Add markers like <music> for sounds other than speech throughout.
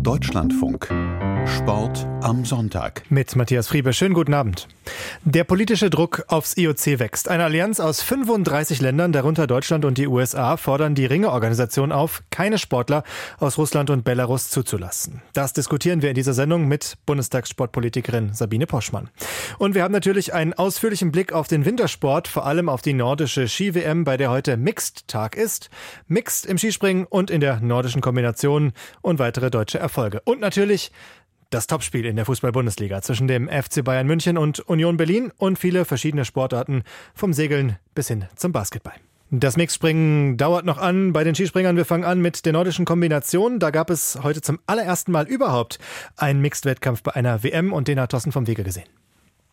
Deutschlandfunk. Sport am Sonntag. Mit Matthias Friebe. Schönen guten Abend. Der politische Druck aufs IOC wächst. Eine Allianz aus 35 Ländern, darunter Deutschland und die USA, fordern die Ringeorganisation auf, keine Sportler aus Russland und Belarus zuzulassen. Das diskutieren wir in dieser Sendung mit Bundestagssportpolitikerin Sabine Poschmann. Und wir haben natürlich einen ausführlichen Blick auf den Wintersport, vor allem auf die nordische Ski-WM, bei der heute Mixed-Tag ist. Mixed im Skispringen und in der nordischen Kombination und weitere deutsche Erfolge. Und natürlich das Topspiel in der Fußball-Bundesliga zwischen dem FC Bayern München und Union Berlin und viele verschiedene Sportarten vom Segeln bis hin zum Basketball. Das Mixspringen dauert noch an bei den Skispringern. Wir fangen an mit der nordischen Kombination. Da gab es heute zum allerersten Mal überhaupt einen Mixed-Wettkampf bei einer WM und den hat Thorsten vom Wege gesehen.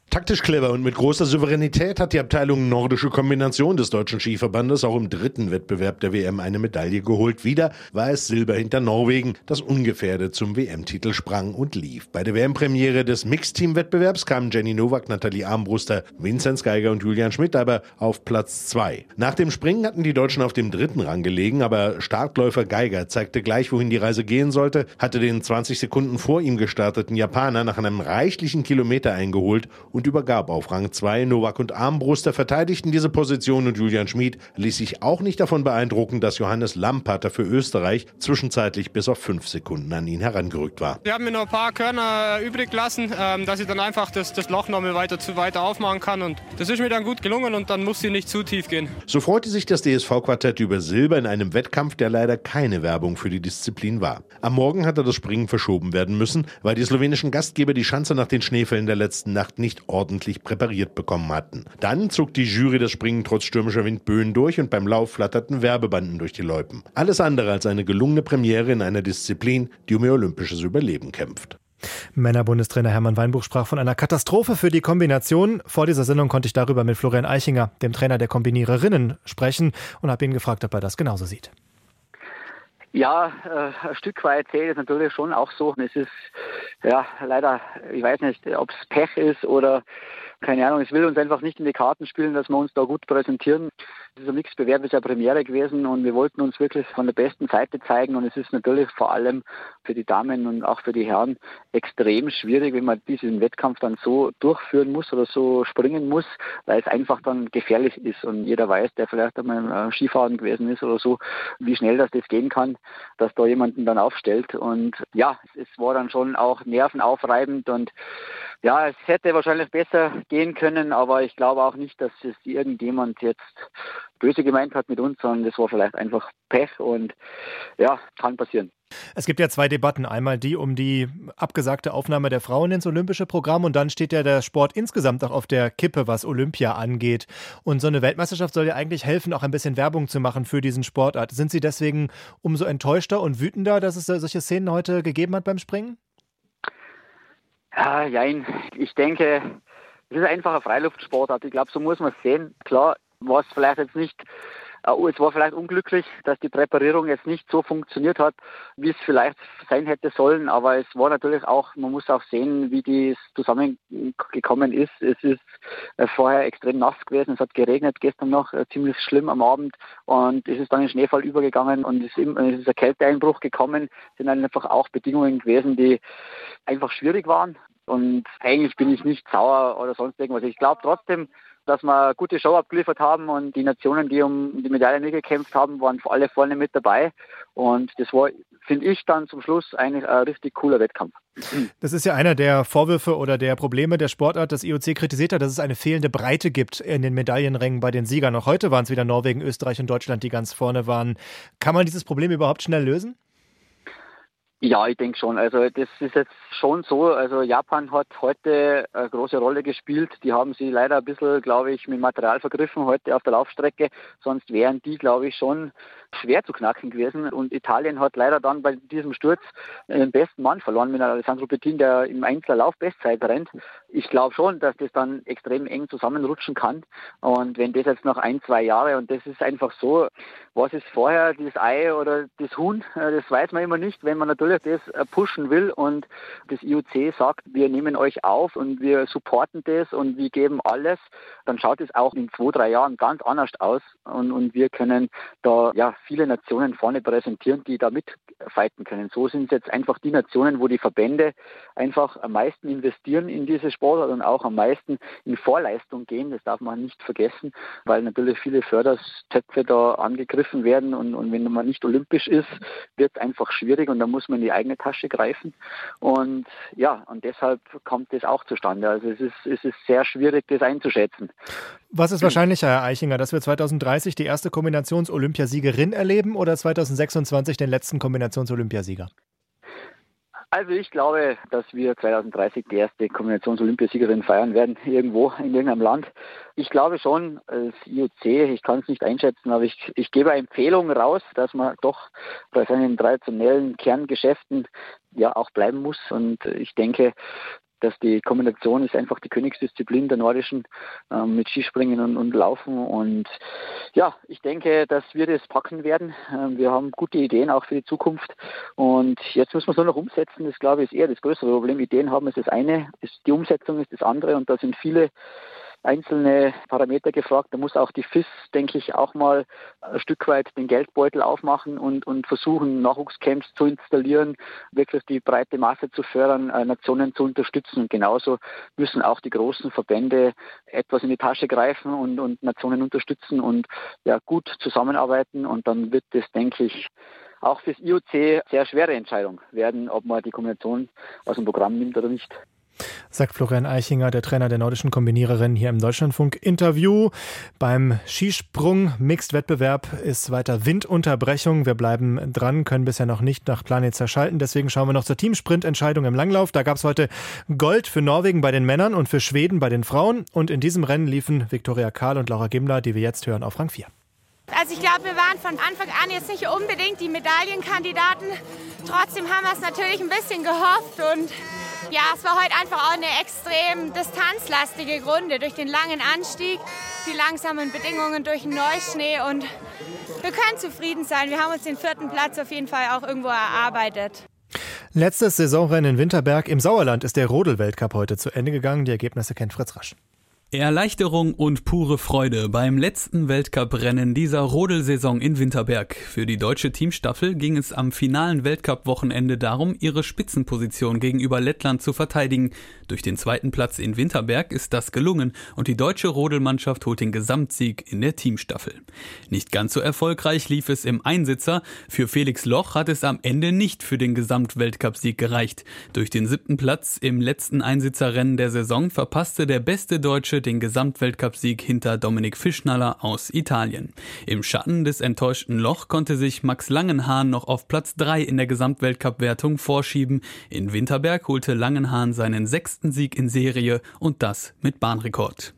Taktisch clever und mit großer Souveränität hat die Abteilung Nordische Kombination des Deutschen Skiverbandes auch im dritten Wettbewerb der WM eine Medaille geholt. Wieder war es Silber hinter Norwegen, das ungefährdet zum WM-Titel sprang und lief. Bei der WM-Premiere des Mixteam-Wettbewerbs kamen Jenny Nowak, Nathalie Armbruster, Vinzenz Geiger und Julian Schmidt aber auf Platz zwei. Nach dem Springen hatten die Deutschen auf dem dritten Rang gelegen, aber Startläufer Geiger zeigte gleich, wohin die Reise gehen sollte, hatte den 20 Sekunden vor ihm gestarteten Japaner nach einem reichlichen Kilometer eingeholt und übergab auf Rang 2. Novak und Armbruster verteidigten diese Position und Julian Schmid ließ sich auch nicht davon beeindrucken, dass Johannes Lampater für Österreich zwischenzeitlich bis auf fünf Sekunden an ihn herangerückt war. Wir haben mir noch ein paar Körner übrig gelassen, ähm, dass ich dann einfach das, das Loch noch mal weiter, zu weiter aufmachen kann und das ist mir dann gut gelungen und dann muss sie nicht zu tief gehen. So freute sich das DSV-Quartett über Silber in einem Wettkampf, der leider keine Werbung für die Disziplin war. Am Morgen hatte das Springen verschoben werden müssen, weil die slowenischen Gastgeber die Schanze nach den Schneefällen der letzten Nacht nicht ordentlich präpariert bekommen hatten. Dann zog die Jury das Springen trotz stürmischer Windböen durch und beim Lauf flatterten Werbebanden durch die Loipen. Alles andere als eine gelungene Premiere in einer Disziplin, die um ihr olympisches Überleben kämpft. Männerbundestrainer Hermann Weinbuch sprach von einer Katastrophe für die Kombination. Vor dieser Sendung konnte ich darüber mit Florian Eichinger, dem Trainer der Kombiniererinnen, sprechen und habe ihn gefragt, ob er das genauso sieht. Ja, äh, ein Stück weit sehe ich es natürlich schon auch so. Es ist ja leider, ich weiß nicht, ob es Pech ist oder keine Ahnung, es will uns einfach nicht in die Karten spielen, dass wir uns da gut präsentieren. Dieser Mixbewerb ist ja Premiere gewesen und wir wollten uns wirklich von der besten Seite zeigen und es ist natürlich vor allem für die Damen und auch für die Herren extrem schwierig, wenn man diesen Wettkampf dann so durchführen muss oder so springen muss, weil es einfach dann gefährlich ist und jeder weiß, der vielleicht einmal Skifahren gewesen ist oder so, wie schnell das, das gehen kann, dass da jemanden dann aufstellt und ja, es war dann schon auch nervenaufreibend und ja, es hätte wahrscheinlich besser gehen können, aber ich glaube auch nicht, dass es irgendjemand jetzt böse gemeint hat mit uns, sondern das war vielleicht einfach Pech und ja, kann passieren. Es gibt ja zwei Debatten. Einmal die um die abgesagte Aufnahme der Frauen ins olympische Programm und dann steht ja der Sport insgesamt auch auf der Kippe, was Olympia angeht. Und so eine Weltmeisterschaft soll ja eigentlich helfen, auch ein bisschen Werbung zu machen für diesen Sportart. Sind Sie deswegen umso enttäuschter und wütender, dass es solche Szenen heute gegeben hat beim Springen? Ja, jein. Ich denke, es ist einfach ein Freiluftsportart. Ich glaube, so muss man es sehen. Klar, was vielleicht jetzt nicht Uh, es war vielleicht unglücklich, dass die Präparierung jetzt nicht so funktioniert hat, wie es vielleicht sein hätte sollen, aber es war natürlich auch, man muss auch sehen, wie dies zusammengekommen ist. Es ist äh, vorher extrem nass gewesen, es hat geregnet, gestern noch äh, ziemlich schlimm am Abend und es ist dann in Schneefall übergegangen und es ist, es ein Kälteeinbruch gekommen, es sind einfach auch Bedingungen gewesen, die einfach schwierig waren. Und eigentlich bin ich nicht sauer oder sonst irgendwas. Ich glaube trotzdem, dass wir eine gute Show abgeliefert haben und die Nationen, die um die Medaille mitgekämpft haben, waren alle vorne mit dabei. Und das war, finde ich, dann zum Schluss eigentlich ein richtig cooler Wettkampf. Das ist ja einer der Vorwürfe oder der Probleme der Sportart. Das IOC kritisiert hat, dass es eine fehlende Breite gibt in den Medaillenrängen bei den Siegern. Auch heute waren es wieder Norwegen, Österreich und Deutschland, die ganz vorne waren. Kann man dieses Problem überhaupt schnell lösen? Ja, ich denke schon. Also das ist jetzt schon so. Also Japan hat heute eine große Rolle gespielt. Die haben sie leider ein bisschen, glaube ich, mit Material vergriffen heute auf der Laufstrecke. Sonst wären die, glaube ich, schon schwer zu knacken gewesen. Und Italien hat leider dann bei diesem Sturz den besten Mann verloren mit Alessandro Pettin, der im Einzellauf Bestzeit rennt. Ich glaube schon, dass das dann extrem eng zusammenrutschen kann. Und wenn das jetzt noch ein, zwei Jahre, und das ist einfach so, was ist vorher, das Ei oder das Huhn, äh, das weiß man immer nicht, wenn man natürlich das äh, pushen will. Und das IOC sagt, wir nehmen euch auf und wir supporten das und wir geben alles, dann schaut es auch in zwei, drei Jahren ganz anders aus. Und, und wir können da ja viele Nationen vorne präsentieren, die da mit fighten können. So sind es jetzt einfach die Nationen, wo die Verbände einfach am meisten investieren in diese Sportart und auch am meisten in Vorleistung gehen. Das darf man nicht vergessen, weil natürlich viele Förderstöpfe da angegriffen werden. Und, und wenn man nicht olympisch ist, wird es einfach schwierig. Und da muss man in die eigene Tasche greifen. Und ja, und deshalb kommt das auch zustande. Also es ist, es ist sehr schwierig, das einzuschätzen. Was ist wahrscheinlicher, Herr Eichinger, dass wir 2030 die erste Kombinations-Olympiasiegerin erleben oder 2026 den letzten Kombinations-Olympiasieger? Also ich glaube, dass wir 2030 die erste Kombinations-Olympiasiegerin feiern werden, irgendwo in irgendeinem Land. Ich glaube schon, als IOC, ich kann es nicht einschätzen, aber ich, ich gebe eine Empfehlung raus, dass man doch bei seinen traditionellen Kerngeschäften ja auch bleiben muss. Und ich denke, dass die Kombination ist einfach die Königsdisziplin der Nordischen äh, mit Skispringen und, und, Laufen. Und ja, ich denke, dass wir das packen werden. Äh, wir haben gute Ideen auch für die Zukunft. Und jetzt müssen wir es nur noch umsetzen. Das glaube ich ist eher das größere Problem. Ideen haben ist das eine, ist die Umsetzung ist das andere. Und da sind viele einzelne Parameter gefragt. Da muss auch die FIS, denke ich, auch mal ein Stück weit den Geldbeutel aufmachen und, und versuchen, Nachwuchscamps zu installieren, wirklich die breite Masse zu fördern, äh, Nationen zu unterstützen. Und genauso müssen auch die großen Verbände etwas in die Tasche greifen und, und Nationen unterstützen und ja, gut zusammenarbeiten. Und dann wird das, denke ich, auch fürs IOC sehr schwere Entscheidung werden, ob man die Kombination aus dem Programm nimmt oder nicht sagt Florian Eichinger, der Trainer der nordischen Kombiniererin hier im Deutschlandfunk Interview. Beim Skisprung Mixed Wettbewerb ist weiter Windunterbrechung. Wir bleiben dran, können bisher noch nicht nach Plan zerschalten. Deswegen schauen wir noch zur Teamsprint-Entscheidung im Langlauf. Da gab es heute Gold für Norwegen bei den Männern und für Schweden bei den Frauen. Und in diesem Rennen liefen Viktoria Karl und Laura Gimler, die wir jetzt hören, auf Rang 4. Also ich glaube, wir waren von Anfang an jetzt nicht unbedingt die Medaillenkandidaten. Trotzdem haben wir es natürlich ein bisschen gehofft und ja, es war heute einfach auch eine extrem distanzlastige Runde durch den langen Anstieg, die langsamen Bedingungen durch den Neuschnee und wir können zufrieden sein. Wir haben uns den vierten Platz auf jeden Fall auch irgendwo erarbeitet. Letztes Saisonrennen in Winterberg im Sauerland ist der Rodel-Weltcup heute zu Ende gegangen. Die Ergebnisse kennt Fritz Rasch. Erleichterung und pure Freude beim letzten Weltcuprennen dieser Rodelsaison in Winterberg. Für die deutsche Teamstaffel ging es am finalen Weltcup-Wochenende darum, ihre Spitzenposition gegenüber Lettland zu verteidigen. Durch den zweiten Platz in Winterberg ist das gelungen und die deutsche Rodelmannschaft holt den Gesamtsieg in der Teamstaffel. Nicht ganz so erfolgreich lief es im Einsitzer. Für Felix Loch hat es am Ende nicht für den Gesamtweltcupsieg gereicht. Durch den siebten Platz im letzten Einsitzerrennen der Saison verpasste der beste Deutsche den Gesamtweltcupsieg hinter Dominik Fischnaller aus Italien. Im Schatten des enttäuschten Loch konnte sich Max Langenhahn noch auf Platz 3 in der Gesamtweltcup-Wertung vorschieben. In Winterberg holte Langenhahn seinen sechsten Sieg in Serie und das mit Bahnrekord.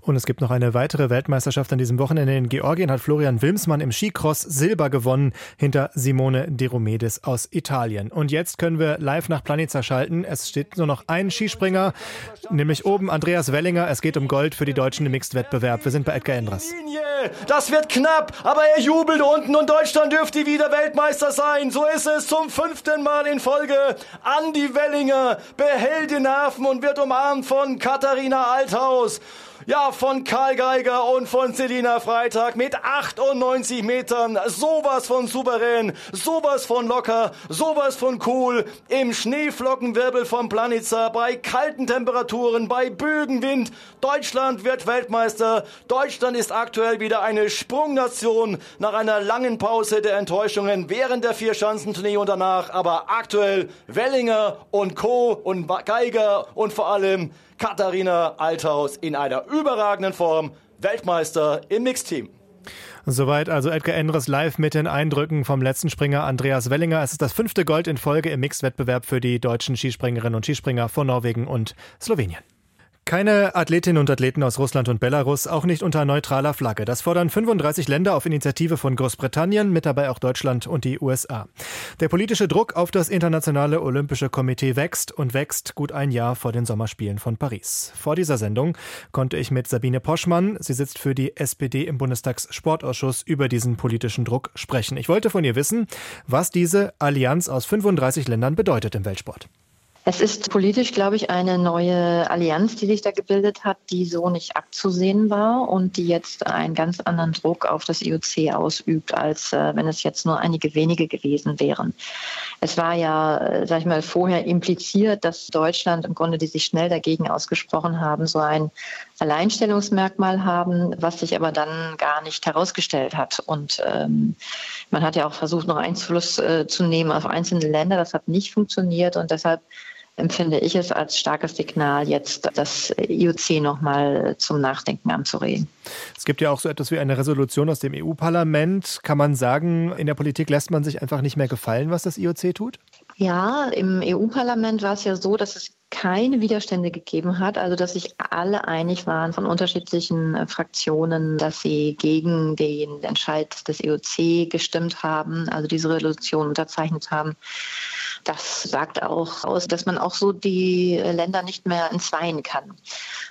Und es gibt noch eine weitere Weltmeisterschaft an diesem Wochenende. In Georgien hat Florian Wilmsmann im Skicross Silber gewonnen hinter Simone De Romedis aus Italien. Und jetzt können wir live nach Planica schalten. Es steht nur noch ein Skispringer, nämlich oben Andreas Wellinger. Es geht um Gold für die Deutschen im Mixed-Wettbewerb. Wir sind bei Edgar Endres. Das wird knapp, aber er jubelt unten und Deutschland dürfte wieder Weltmeister sein. So ist es zum fünften Mal in Folge. Andi Wellinger behält den Nerven und wird umarmt von Katharina Althaus. Ja, von Karl Geiger und von Selina Freitag mit 98 Metern. Sowas von souverän, sowas von locker, sowas von cool. Im Schneeflockenwirbel vom Planitzer, bei kalten Temperaturen, bei Bögenwind. Deutschland wird Weltmeister. Deutschland ist aktuell wieder eine Sprungnation nach einer langen Pause der Enttäuschungen während der Vierschanzentournee und danach. Aber aktuell Wellinger und Co. und Geiger und vor allem Katharina Althaus in einer überragenden Form Weltmeister im Mixteam. Soweit also Edgar Endres live mit den Eindrücken vom letzten Springer Andreas Wellinger. Es ist das fünfte Gold in Folge im Mixwettbewerb für die deutschen Skispringerinnen und Skispringer von Norwegen und Slowenien. Keine Athletinnen und Athleten aus Russland und Belarus, auch nicht unter neutraler Flagge. Das fordern 35 Länder auf Initiative von Großbritannien, mit dabei auch Deutschland und die USA. Der politische Druck auf das Internationale Olympische Komitee wächst und wächst gut ein Jahr vor den Sommerspielen von Paris. Vor dieser Sendung konnte ich mit Sabine Poschmann, sie sitzt für die SPD im Bundestagssportausschuss, über diesen politischen Druck sprechen. Ich wollte von ihr wissen, was diese Allianz aus 35 Ländern bedeutet im Weltsport. Es ist politisch, glaube ich, eine neue Allianz, die sich da gebildet hat, die so nicht abzusehen war und die jetzt einen ganz anderen Druck auf das IOC ausübt, als äh, wenn es jetzt nur einige wenige gewesen wären. Es war ja, äh, sag ich mal, vorher impliziert, dass Deutschland im Grunde, die sich schnell dagegen ausgesprochen haben, so ein Alleinstellungsmerkmal haben, was sich aber dann gar nicht herausgestellt hat. Und ähm, man hat ja auch versucht, noch Einfluss äh, zu nehmen auf einzelne Länder. Das hat nicht funktioniert und deshalb empfinde ich es als starkes Signal, jetzt das IOC nochmal zum Nachdenken anzuregen. Es gibt ja auch so etwas wie eine Resolution aus dem EU-Parlament. Kann man sagen, in der Politik lässt man sich einfach nicht mehr gefallen, was das IOC tut? Ja, im EU-Parlament war es ja so, dass es keine Widerstände gegeben hat, also dass sich alle einig waren von unterschiedlichen äh, Fraktionen, dass sie gegen den Entscheid des EOC gestimmt haben, also diese Resolution unterzeichnet haben. Das sagt auch aus, dass man auch so die Länder nicht mehr entzweien kann.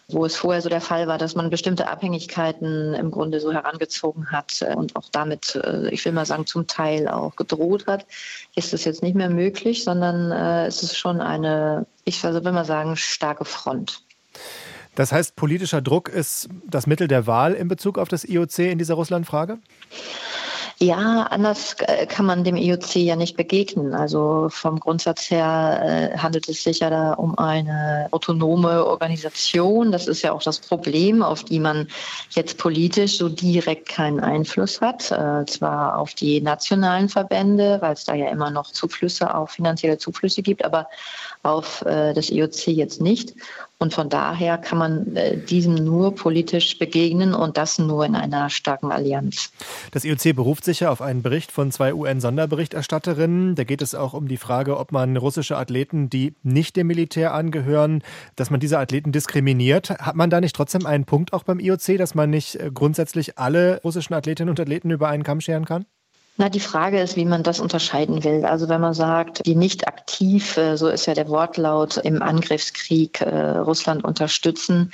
Wo es vorher so der Fall war, dass man bestimmte Abhängigkeiten im Grunde so herangezogen hat und auch damit, äh, ich will mal sagen, zum Teil auch gedroht hat, ist das jetzt nicht mehr möglich, sondern äh, es ist schon eine, ich will mal sagen, starke Front. Das heißt, politischer Druck ist das Mittel der Wahl in Bezug auf das IOC in dieser Russland-Frage? Ja, anders äh, kann man dem IOC ja nicht begegnen. Also vom Grundsatz her äh, handelt es sich ja da um eine autonome Organisation. Das ist ja auch das Problem, auf die man jetzt politisch so direkt keinen Einfluss hat. Äh, zwar auf die nationalen Verbände, weil es da ja immer noch Zuflüsse, auch finanzielle Zuflüsse gibt, aber auf das IOC jetzt nicht. Und von daher kann man diesem nur politisch begegnen und das nur in einer starken Allianz. Das IOC beruft sich sicher auf einen Bericht von zwei UN-Sonderberichterstatterinnen. Da geht es auch um die Frage, ob man russische Athleten, die nicht dem Militär angehören, dass man diese Athleten diskriminiert. Hat man da nicht trotzdem einen Punkt auch beim IOC, dass man nicht äh, grundsätzlich alle russischen Athletinnen und Athleten über einen Kamm scheren kann? Na, die Frage ist, wie man das unterscheiden will. Also wenn man sagt, die nicht aktiv, so ist ja der Wortlaut, im Angriffskrieg äh, Russland unterstützen,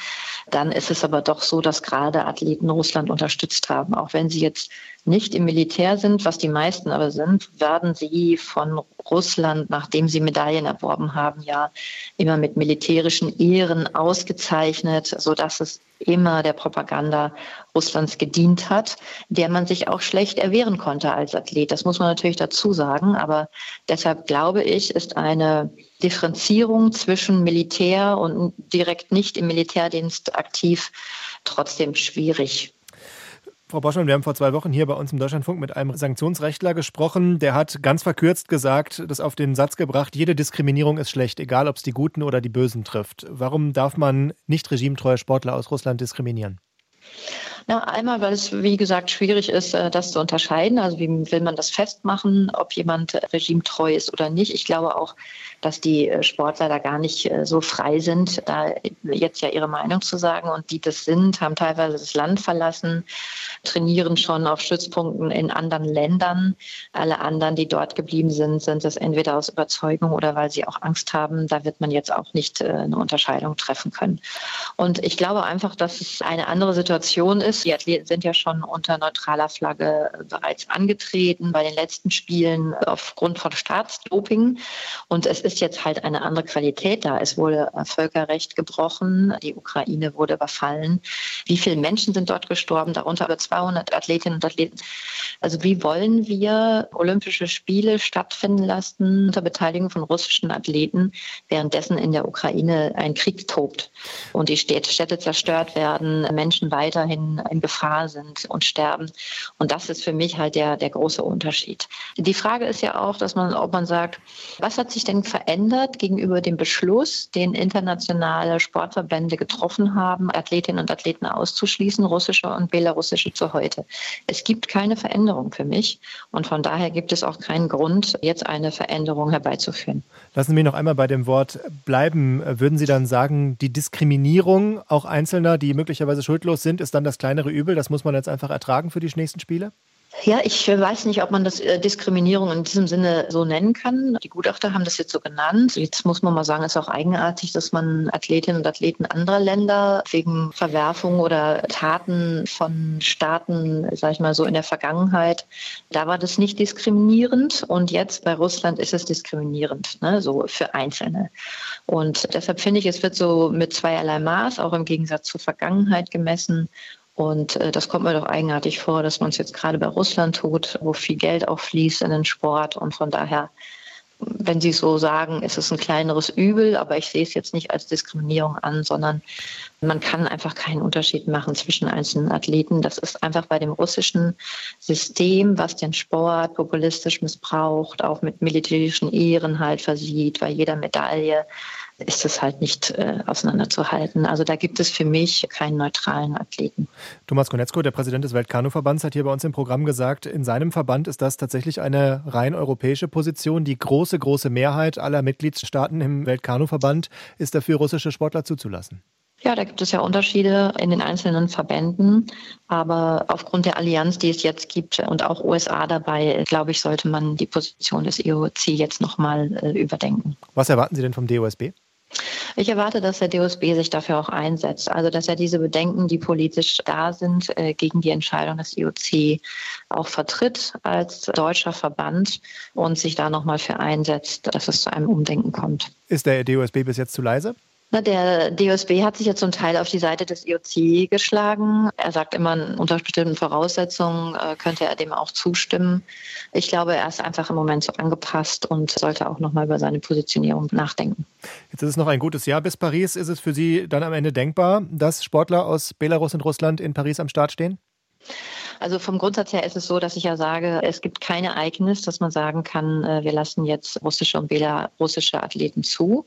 dann ist es aber doch so, dass gerade Athleten Russland unterstützt haben. Auch wenn sie jetzt nicht im Militär sind, was die meisten aber sind, werden sie von Russland, nachdem sie Medaillen erworben haben, ja immer mit militärischen Ehren ausgezeichnet, sodass es immer der Propaganda Russlands gedient hat, der man sich auch schlecht erwehren konnte als Athlet. Das muss man natürlich dazu sagen. Aber deshalb glaube ich, ist eine Differenzierung zwischen Militär und direkt nicht im Militärdienst aktiv trotzdem schwierig. Frau Boschmann, wir haben vor zwei Wochen hier bei uns im Deutschlandfunk mit einem Sanktionsrechtler gesprochen. Der hat ganz verkürzt gesagt, das auf den Satz gebracht, jede Diskriminierung ist schlecht, egal ob es die Guten oder die Bösen trifft. Warum darf man nicht regimetreue Sportler aus Russland diskriminieren? Na, einmal, weil es, wie gesagt, schwierig ist, äh, das zu unterscheiden. Also wie will man das festmachen, ob jemand regimetreu ist oder nicht. Ich glaube auch, dass die äh, Sportler da gar nicht äh, so frei sind, da jetzt ja ihre Meinung zu sagen. Und die das sind, haben teilweise das Land verlassen, trainieren schon auf Stützpunkten in anderen Ländern. Alle anderen, die dort geblieben sind, sind es entweder aus Überzeugung oder weil sie auch Angst haben. Da wird man jetzt auch nicht eine Unterscheidung treffen können. Und ich glaube einfach, dass es eine andere Situation ist. Die Athleten sind ja schon unter neutraler Flagge bereits angetreten bei den letzten Spielen aufgrund von Staatsdoping. Und es ist jetzt halt eine andere Qualität da. Es wurde Völkerrecht gebrochen, die Ukraine wurde überfallen. Wie viele Menschen sind dort gestorben, darunter über 200 Athletinnen und Athleten? Also wie wollen wir Olympische Spiele stattfinden lassen unter Beteiligung von russischen Athleten, währenddessen in der Ukraine ein Krieg tobt und die Städte zerstört werden, Menschen weiterhin in Gefahr sind und sterben? Und das ist für mich halt der, der große Unterschied. Die Frage ist ja auch, dass man, ob man sagt, was hat sich denn verändert? gegenüber dem Beschluss, den internationale Sportverbände getroffen haben, Athletinnen und Athleten auszuschließen, russische und belarussische zu heute. Es gibt keine Veränderung für mich und von daher gibt es auch keinen Grund, jetzt eine Veränderung herbeizuführen. Lassen Sie mich noch einmal bei dem Wort bleiben. Würden Sie dann sagen, die Diskriminierung auch Einzelner, die möglicherweise schuldlos sind, ist dann das kleinere Übel? Das muss man jetzt einfach ertragen für die nächsten Spiele? Ja, ich weiß nicht, ob man das äh, Diskriminierung in diesem Sinne so nennen kann. Die Gutachter haben das jetzt so genannt. Jetzt muss man mal sagen, es ist auch eigenartig, dass man Athletinnen und Athleten anderer Länder wegen Verwerfungen oder Taten von Staaten, sag ich mal so in der Vergangenheit, da war das nicht diskriminierend und jetzt bei Russland ist es diskriminierend, ne, so für Einzelne. Und deshalb finde ich, es wird so mit zweierlei Maß, auch im Gegensatz zur Vergangenheit gemessen. Und äh, das kommt mir doch eigenartig vor, dass man es jetzt gerade bei Russland tut, wo viel Geld auch fließt in den Sport. Und von daher, wenn Sie so sagen, ist es ein kleineres Übel, aber ich sehe es jetzt nicht als Diskriminierung an, sondern man kann einfach keinen Unterschied machen zwischen einzelnen Athleten. Das ist einfach bei dem russischen System, was den Sport populistisch missbraucht, auch mit militärischen Ehren halt versieht, bei jeder Medaille ist es halt nicht äh, auseinanderzuhalten. Also da gibt es für mich keinen neutralen Athleten. Thomas Konetzko, der Präsident des Weltkanuverbands, hat hier bei uns im Programm gesagt, in seinem Verband ist das tatsächlich eine rein europäische Position. Die große, große Mehrheit aller Mitgliedstaaten im Weltkanuverband ist dafür, russische Sportler zuzulassen. Ja, da gibt es ja Unterschiede in den einzelnen Verbänden. Aber aufgrund der Allianz, die es jetzt gibt und auch USA dabei, glaube ich, sollte man die Position des IOC jetzt nochmal äh, überdenken. Was erwarten Sie denn vom DOSB? Ich erwarte, dass der DOSB sich dafür auch einsetzt. Also, dass er diese Bedenken, die politisch da sind, äh, gegen die Entscheidung des IOC auch vertritt als deutscher Verband und sich da nochmal für einsetzt, dass es zu einem Umdenken kommt. Ist der DOSB bis jetzt zu leise? Der DOSB hat sich ja zum Teil auf die Seite des IOC geschlagen. Er sagt immer, unter bestimmten Voraussetzungen äh, könnte er dem auch zustimmen. Ich glaube, er ist einfach im Moment so angepasst und sollte auch nochmal über seine Positionierung nachdenken. Jetzt ist es noch ein gutes Jahr bis Paris. Ist es für Sie dann am Ende denkbar, dass Sportler aus Belarus und Russland in Paris am Start stehen? Also vom Grundsatz her ist es so, dass ich ja sage, es gibt kein Ereignis, dass man sagen kann, äh, wir lassen jetzt russische und belarussische Athleten zu.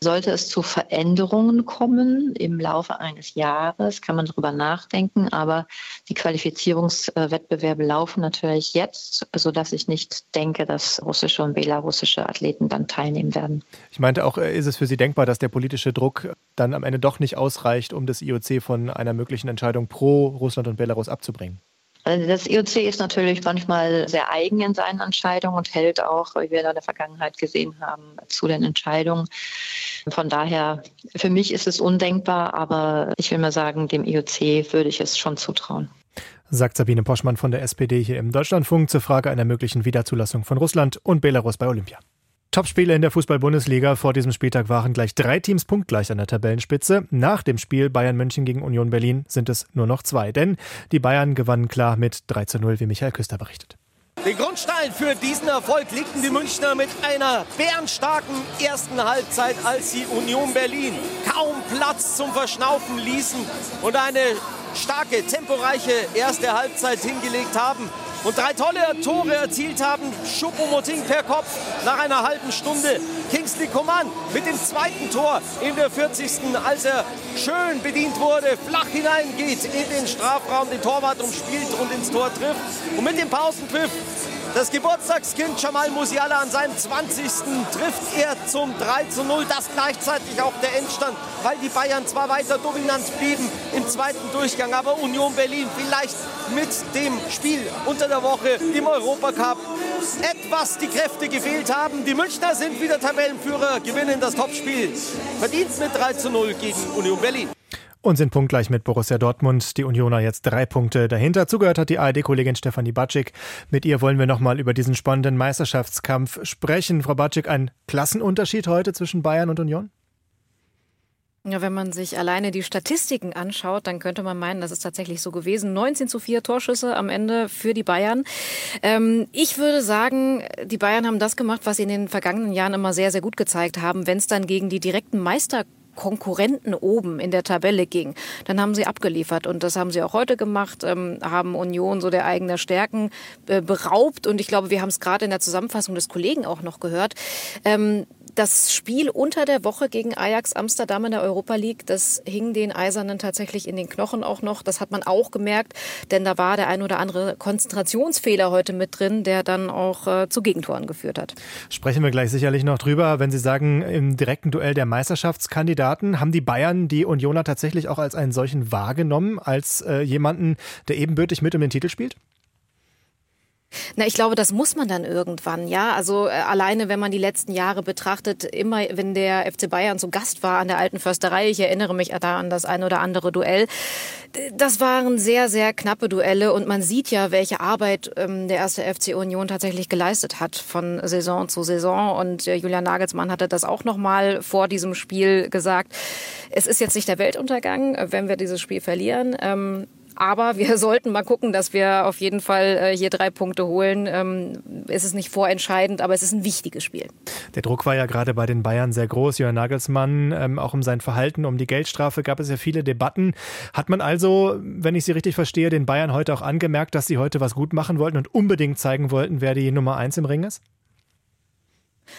Sollte es zu Veränderungen kommen im Laufe eines Jahres, kann man darüber nachdenken. Aber die Qualifizierungswettbewerbe laufen natürlich jetzt, sodass ich nicht denke, dass russische und belarussische Athleten dann teilnehmen werden. Ich meinte auch, äh, ist es für Sie denkbar, dass der politische Druck dann am Ende doch nicht ausreicht, um das IOC von einer möglichen Entscheidung pro Russland und Belarus abzubringen? Das IOC ist natürlich manchmal sehr eigen in seinen Entscheidungen und hält auch, wie wir in der Vergangenheit gesehen haben, zu den Entscheidungen. Von daher, für mich ist es undenkbar, aber ich will mal sagen, dem IOC würde ich es schon zutrauen. Sagt Sabine Poschmann von der SPD hier im Deutschlandfunk zur Frage einer möglichen Wiederzulassung von Russland und Belarus bei Olympia. Topspiele in der Fußball-Bundesliga vor diesem Spieltag waren gleich drei Teams punktgleich an der Tabellenspitze. Nach dem Spiel Bayern München gegen Union Berlin sind es nur noch zwei, denn die Bayern gewannen klar mit 3 zu 0, wie Michael Küster berichtet. Den Grundstein für diesen Erfolg legten die Münchner mit einer bärenstarken ersten Halbzeit, als sie Union Berlin kaum Platz zum Verschnaufen ließen und eine starke, temporeiche erste Halbzeit hingelegt haben und drei tolle Tore erzielt haben. Schuppomoting per Kopf nach einer halben Stunde. Kingsley Coman mit dem zweiten Tor in der 40. als er schön bedient wurde, flach hineingeht in den Strafraum, den Torwart umspielt und ins Tor trifft. Und mit dem Pausenpfiff das Geburtstagskind Jamal Musiala an seinem 20. trifft er zum 3 zu 0. Das gleichzeitig auch der Endstand, weil die Bayern zwar weiter dominant blieben im zweiten Durchgang, aber Union Berlin vielleicht mit dem Spiel unter der Woche im Europacup etwas die Kräfte gefehlt haben. Die Münchner sind wieder Tabellenführer, gewinnen das Topspiel. Verdient mit 3 zu 0 gegen Union Berlin und sind punktgleich mit Borussia Dortmund. Die Unioner jetzt drei Punkte dahinter. Zugehört hat die ARD-Kollegin Stefanie Batschik. Mit ihr wollen wir nochmal über diesen spannenden Meisterschaftskampf sprechen. Frau Batschik, ein Klassenunterschied heute zwischen Bayern und Union? Ja, wenn man sich alleine die Statistiken anschaut, dann könnte man meinen, das ist tatsächlich so gewesen. 19 zu 4 Torschüsse am Ende für die Bayern. Ähm, ich würde sagen, die Bayern haben das gemacht, was sie in den vergangenen Jahren immer sehr, sehr gut gezeigt haben. Wenn es dann gegen die direkten Meister Konkurrenten oben in der Tabelle ging, dann haben sie abgeliefert. Und das haben sie auch heute gemacht, ähm, haben Union so der eigenen Stärken äh, beraubt. Und ich glaube, wir haben es gerade in der Zusammenfassung des Kollegen auch noch gehört. Ähm, das Spiel unter der Woche gegen Ajax Amsterdam in der Europa League, das hing den Eisernen tatsächlich in den Knochen auch noch. Das hat man auch gemerkt, denn da war der ein oder andere Konzentrationsfehler heute mit drin, der dann auch äh, zu Gegentoren geführt hat. Sprechen wir gleich sicherlich noch drüber. Wenn Sie sagen, im direkten Duell der Meisterschaftskandidaten, haben die Bayern die Unioner tatsächlich auch als einen solchen wahrgenommen, als äh, jemanden, der ebenbürtig mit um den Titel spielt? Na, ich glaube, das muss man dann irgendwann, ja. Also äh, alleine, wenn man die letzten Jahre betrachtet, immer wenn der FC Bayern zu Gast war an der alten Försterei, ich erinnere mich da an das ein oder andere Duell, das waren sehr, sehr knappe Duelle und man sieht ja, welche Arbeit ähm, der erste FC Union tatsächlich geleistet hat von Saison zu Saison und äh, Julian Nagelsmann hatte das auch noch mal vor diesem Spiel gesagt. Es ist jetzt nicht der Weltuntergang, äh, wenn wir dieses Spiel verlieren. Ähm, aber wir <laughs> sollten mal gucken, dass wir auf jeden Fall äh, hier drei Punkte holen. Ähm, es ist nicht vorentscheidend, aber es ist ein wichtiges Spiel. Der Druck war ja gerade bei den Bayern sehr groß. Jörn Nagelsmann, ähm, auch um sein Verhalten, um die Geldstrafe gab es ja viele Debatten. Hat man also, wenn ich Sie richtig verstehe, den Bayern heute auch angemerkt, dass sie heute was gut machen wollten und unbedingt zeigen wollten, wer die Nummer eins im Ring ist?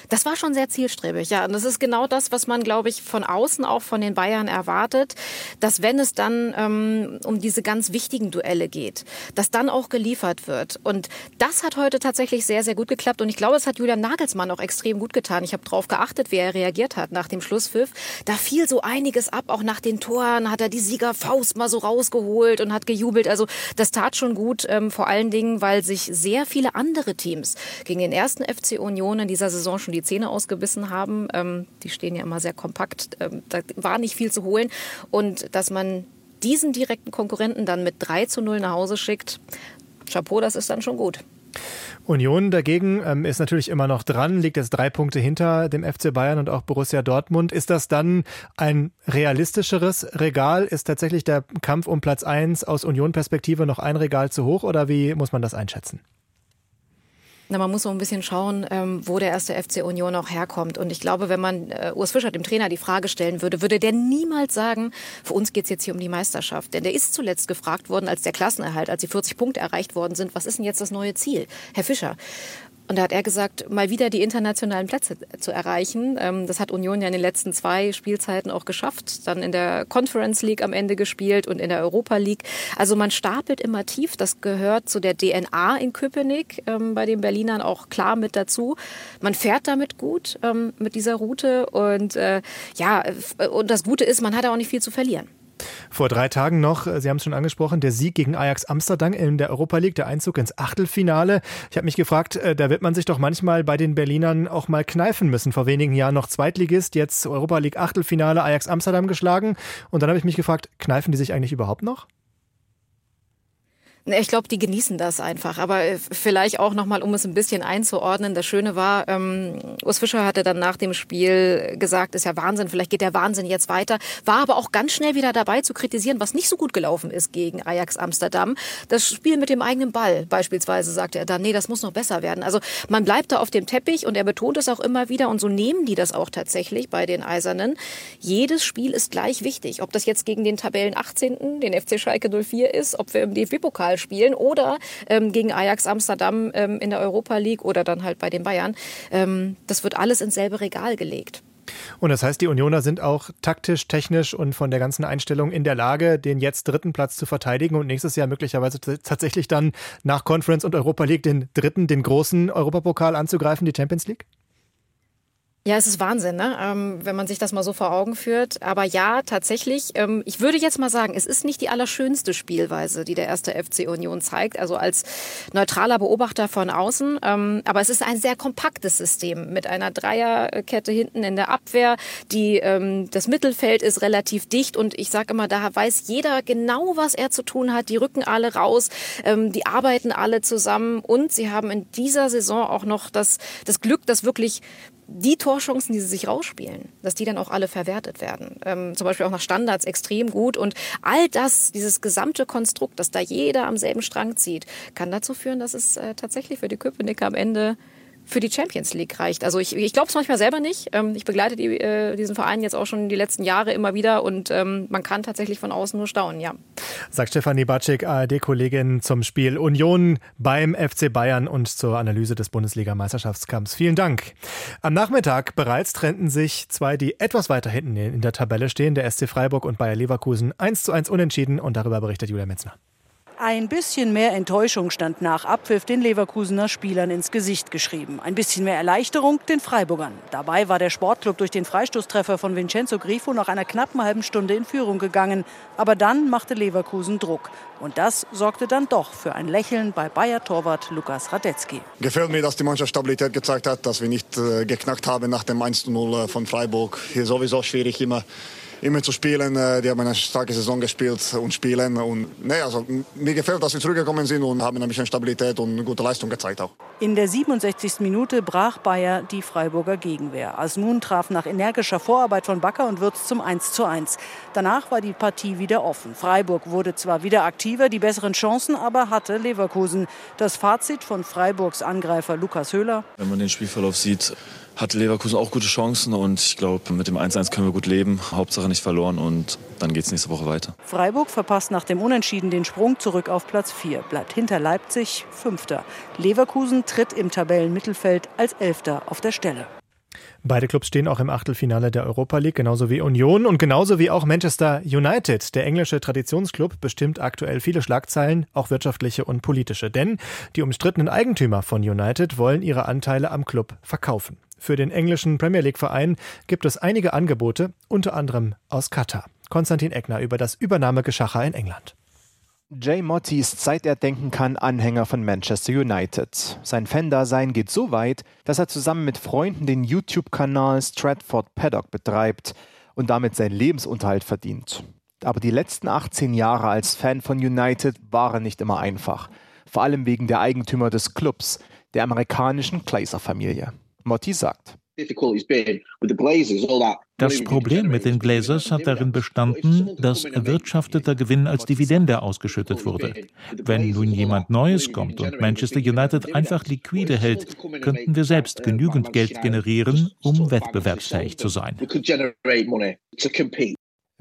Das war schon sehr zielstrebig, ja. Und das ist genau das, was man, glaube ich, von außen auch von den Bayern erwartet, dass wenn es dann ähm, um diese ganz wichtigen Duelle geht, dass dann auch geliefert wird. Und das hat heute tatsächlich sehr, sehr gut geklappt. Und ich glaube, es hat Julian Nagelsmann auch extrem gut getan. Ich habe darauf geachtet, wie er reagiert hat nach dem Schlusspfiff. Da fiel so einiges ab, auch nach den Toren hat er die Siegerfaust mal so rausgeholt und hat gejubelt. Also das tat schon gut, ähm, vor allen Dingen, weil sich sehr viele andere Teams gegen den ersten FC Union in dieser Saison schon die Zähne ausgebissen haben. Ähm, die stehen ja immer sehr kompakt. Ähm, da war nicht viel zu holen. Und dass man diesen direkten Konkurrenten dann mit 3 zu 0 nach Hause schickt, Chapeau, das ist dann schon gut. Union dagegen ähm, ist natürlich immer noch dran, liegt jetzt drei Punkte hinter dem FC Bayern und auch Borussia Dortmund. Ist das dann ein realistischeres Regal? Ist tatsächlich der Kampf um Platz 1 aus Union-Perspektive noch ein Regal zu hoch oder wie muss man das einschätzen? Na, man muss so ein bisschen schauen, ähm, wo der erste FC Union auch herkommt. Und ich glaube, wenn man äh, Urs Fischer, dem Trainer, die Frage stellen würde, würde der niemals sagen, für uns geht's jetzt hier um die Meisterschaft. Denn der ist zuletzt gefragt worden, als der Klassenerhalt, als die 40 Punkte erreicht worden sind, was ist denn jetzt das neue Ziel? Herr Fischer, und da hat er gesagt, mal wieder die internationalen Plätze zu erreichen. Ähm, das hat Union ja in den letzten zwei Spielzeiten auch geschafft. Dann in der Conference League am Ende gespielt und in der Europa League. Also man stapelt immer tief. Das gehört zu der DNA in Köpenick ähm, bei den Berlinern auch klar mit dazu. Man fährt damit gut ähm, mit dieser Route und äh, ja, und das Gute ist, man hat auch nicht viel zu verlieren. Vor drei Tagen noch, äh, Sie haben es schon angesprochen, der Sieg gegen Ajax Amsterdam in der Europa League, der Einzug ins Achtelfinale. Ich habe mich gefragt, äh, da wird man sich doch manchmal bei den Berlinern auch mal kneifen müssen. Vor wenigen Jahren noch Zweitligist, jetzt Europa League Achtelfinale, Ajax Amsterdam geschlagen. Und dann habe ich mich gefragt, kneifen die sich eigentlich überhaupt noch? Ich glaube, die genießen das einfach. Aber äh, vielleicht auch nochmal, um es ein bisschen einzuordnen. Das Schöne war, ähm, Urs Fischer hatte dann nach dem Spiel gesagt, ist ja Wahnsinn, vielleicht geht der Wahnsinn jetzt weiter. War aber auch ganz schnell wieder dabei zu kritisieren, was nicht so gut gelaufen ist gegen Ajax Amsterdam. Das Spiel mit dem eigenen Ball beispielsweise, sagte er dann, nee, das muss noch besser werden. Also man bleibt da auf dem Teppich und er betont es auch immer wieder und so nehmen die das auch tatsächlich bei den Eisernen. Jedes Spiel ist gleich wichtig. Ob das jetzt gegen den Tabellen 18., den FC Schalke 04 ist, ob wir im DFB-Pokal spielen oder ähm, gegen Ajax Amsterdam ähm, in der Europa League oder dann halt bei den Bayern. Ähm, das wird alles ins selbe Regal gelegt. Und das heißt, die Unioner sind auch taktisch, technisch und von der ganzen Einstellung in der Lage, den jetzt dritten Platz zu verteidigen und nächstes Jahr möglicherweise tatsächlich dann nach Conference und Europa League den dritten, den großen Europapokal anzugreifen, die Champions League? Ja, es ist Wahnsinn, ne? Ähm, wenn man sich das mal so vor Augen führt. Aber ja, tatsächlich, ähm, ich würde jetzt mal sagen, es ist nicht die allerschönste Spielweise, die der erste FC Union zeigt. Also als neutraler Beobachter von außen. Ähm, aber es ist ein sehr kompaktes System mit einer Dreierkette hinten in der Abwehr. Die, ähm, das Mittelfeld ist relativ dicht und ich sage immer, da weiß jeder genau, was er zu tun hat. Die rücken alle raus, ähm, die arbeiten alle zusammen und sie haben in dieser Saison auch noch das, das Glück, dass wirklich die Torchancen, die sie sich rausspielen, dass die dann auch alle verwertet werden. Ähm, zum Beispiel auch nach Standards extrem gut. Und all das, dieses gesamte Konstrukt, dass da jeder am selben Strang zieht, kann dazu führen, dass es äh, tatsächlich für die Köpenicker am Ende für die Champions League reicht. Also ich, ich glaube es manchmal selber nicht. Ähm, ich begleite die, äh, diesen Verein jetzt auch schon die letzten Jahre immer wieder und ähm, man kann tatsächlich von außen nur staunen, ja. Sagt Stefanie Batschik, ARD-Kollegin zum Spiel Union beim FC Bayern und zur Analyse des Bundesliga-Meisterschaftskampfs. Vielen Dank. Am Nachmittag bereits trennten sich zwei, die etwas weiter hinten in der Tabelle stehen, der SC Freiburg und Bayer Leverkusen, 1 zu 1 unentschieden und darüber berichtet Julia Metzner. Ein bisschen mehr Enttäuschung stand nach Abpfiff den Leverkusener Spielern ins Gesicht geschrieben. Ein bisschen mehr Erleichterung den Freiburgern. Dabei war der Sportclub durch den Freistoßtreffer von Vincenzo Grifo nach einer knappen halben Stunde in Führung gegangen. Aber dann machte Leverkusen Druck. Und das sorgte dann doch für ein Lächeln bei Bayer-Torwart Lukas Radetzky. Gefällt mir, dass die Mannschaft Stabilität gezeigt hat, dass wir nicht äh, geknackt haben nach dem 1-0 äh, von Freiburg. Hier sowieso schwierig immer immer zu spielen. Äh, die haben eine starke Saison gespielt und spielen. Und, nee, also, mir gefällt, dass sie zurückgekommen sind und haben ein bisschen Stabilität und gute Leistung gezeigt auch. In der 67. Minute brach Bayer die Freiburger Gegenwehr. Asmun traf nach energischer Vorarbeit von Bakker und Würz zum 1:1. Danach war die Partie wieder offen. Freiburg wurde zwar wieder aktiver, die besseren Chancen aber hatte Leverkusen. Das Fazit von Freiburgs Angreifer Lukas Höhler. Wenn man den Spielverlauf sieht, hat Leverkusen auch gute Chancen und ich glaube, mit dem 1-1 können wir gut leben. Hauptsache nicht verloren und dann geht es nächste Woche weiter. Freiburg verpasst nach dem Unentschieden den Sprung zurück auf Platz 4, bleibt hinter Leipzig Fünfter. Leverkusen tritt im Tabellenmittelfeld als Elfter auf der Stelle. Beide Clubs stehen auch im Achtelfinale der Europa League, genauso wie Union und genauso wie auch Manchester United. Der englische Traditionsclub bestimmt aktuell viele Schlagzeilen, auch wirtschaftliche und politische. Denn die umstrittenen Eigentümer von United wollen ihre Anteile am Club verkaufen. Für den englischen Premier League-Verein gibt es einige Angebote, unter anderem aus Katar. Konstantin Eckner über das Übernahmegeschacher in England. Jay Motti ist seit er denken kann Anhänger von Manchester United. Sein Fan-Dasein geht so weit, dass er zusammen mit Freunden den YouTube-Kanal Stratford Paddock betreibt und damit seinen Lebensunterhalt verdient. Aber die letzten 18 Jahre als Fan von United waren nicht immer einfach. Vor allem wegen der Eigentümer des Clubs, der amerikanischen Glazer-Familie. Motti sagt. Das Problem mit den Glazers hat darin bestanden, dass erwirtschafteter Gewinn als Dividende ausgeschüttet wurde. Wenn nun jemand Neues kommt und Manchester United einfach liquide hält, könnten wir selbst genügend Geld generieren, um wettbewerbsfähig zu sein.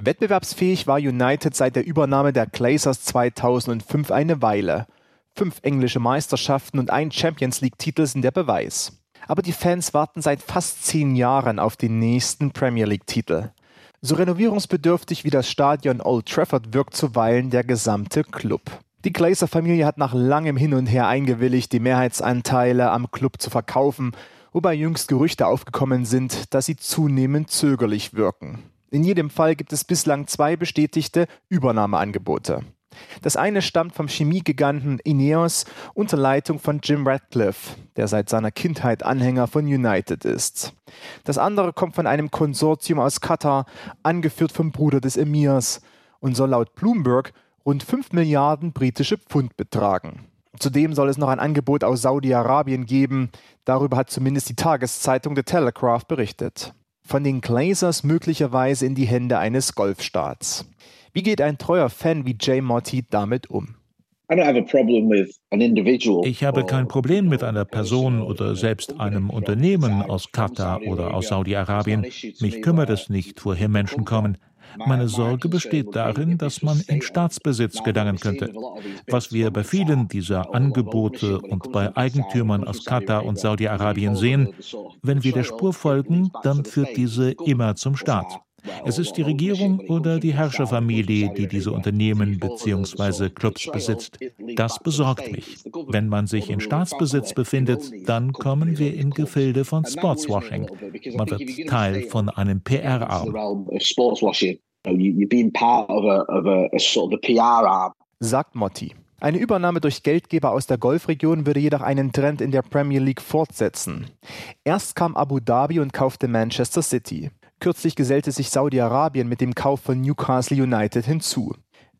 Wettbewerbsfähig war United seit der Übernahme der Glazers 2005 eine Weile. Fünf englische Meisterschaften und ein Champions League-Titel sind der Beweis aber die Fans warten seit fast zehn Jahren auf den nächsten Premier League-Titel. So renovierungsbedürftig wie das Stadion Old Trafford wirkt zuweilen der gesamte Club. Die Glazer-Familie hat nach langem Hin und Her eingewilligt, die Mehrheitsanteile am Club zu verkaufen, wobei jüngst Gerüchte aufgekommen sind, dass sie zunehmend zögerlich wirken. In jedem Fall gibt es bislang zwei bestätigte Übernahmeangebote. Das eine stammt vom Chemiegiganten Ineos unter Leitung von Jim Radcliffe, der seit seiner Kindheit Anhänger von United ist. Das andere kommt von einem Konsortium aus Katar, angeführt vom Bruder des Emirs, und soll laut Bloomberg rund 5 Milliarden britische Pfund betragen. Zudem soll es noch ein Angebot aus Saudi-Arabien geben. Darüber hat zumindest die Tageszeitung The Telegraph berichtet. Von den Glazers möglicherweise in die Hände eines Golfstaats. Wie geht ein treuer Fan wie Jay Motti damit um? Ich habe kein Problem mit einer Person oder selbst einem Unternehmen aus Katar oder aus Saudi-Arabien. Mich kümmert es nicht, woher Menschen kommen. Meine Sorge besteht darin, dass man in Staatsbesitz gelangen könnte. Was wir bei vielen dieser Angebote und bei Eigentümern aus Katar und Saudi-Arabien sehen, wenn wir der Spur folgen, dann führt diese immer zum Staat. Es ist die Regierung oder die Herrscherfamilie, die diese Unternehmen bzw. Clubs besitzt. Das besorgt mich. Wenn man sich in Staatsbesitz befindet, dann kommen wir in Gefilde von Sportswashing. Man wird Teil von einem PR-Arm. Sagt Motti. Eine Übernahme durch Geldgeber aus der Golfregion würde jedoch einen Trend in der Premier League fortsetzen. Erst kam Abu Dhabi und kaufte Manchester City. Kürzlich gesellte sich Saudi-Arabien mit dem Kauf von Newcastle United hinzu.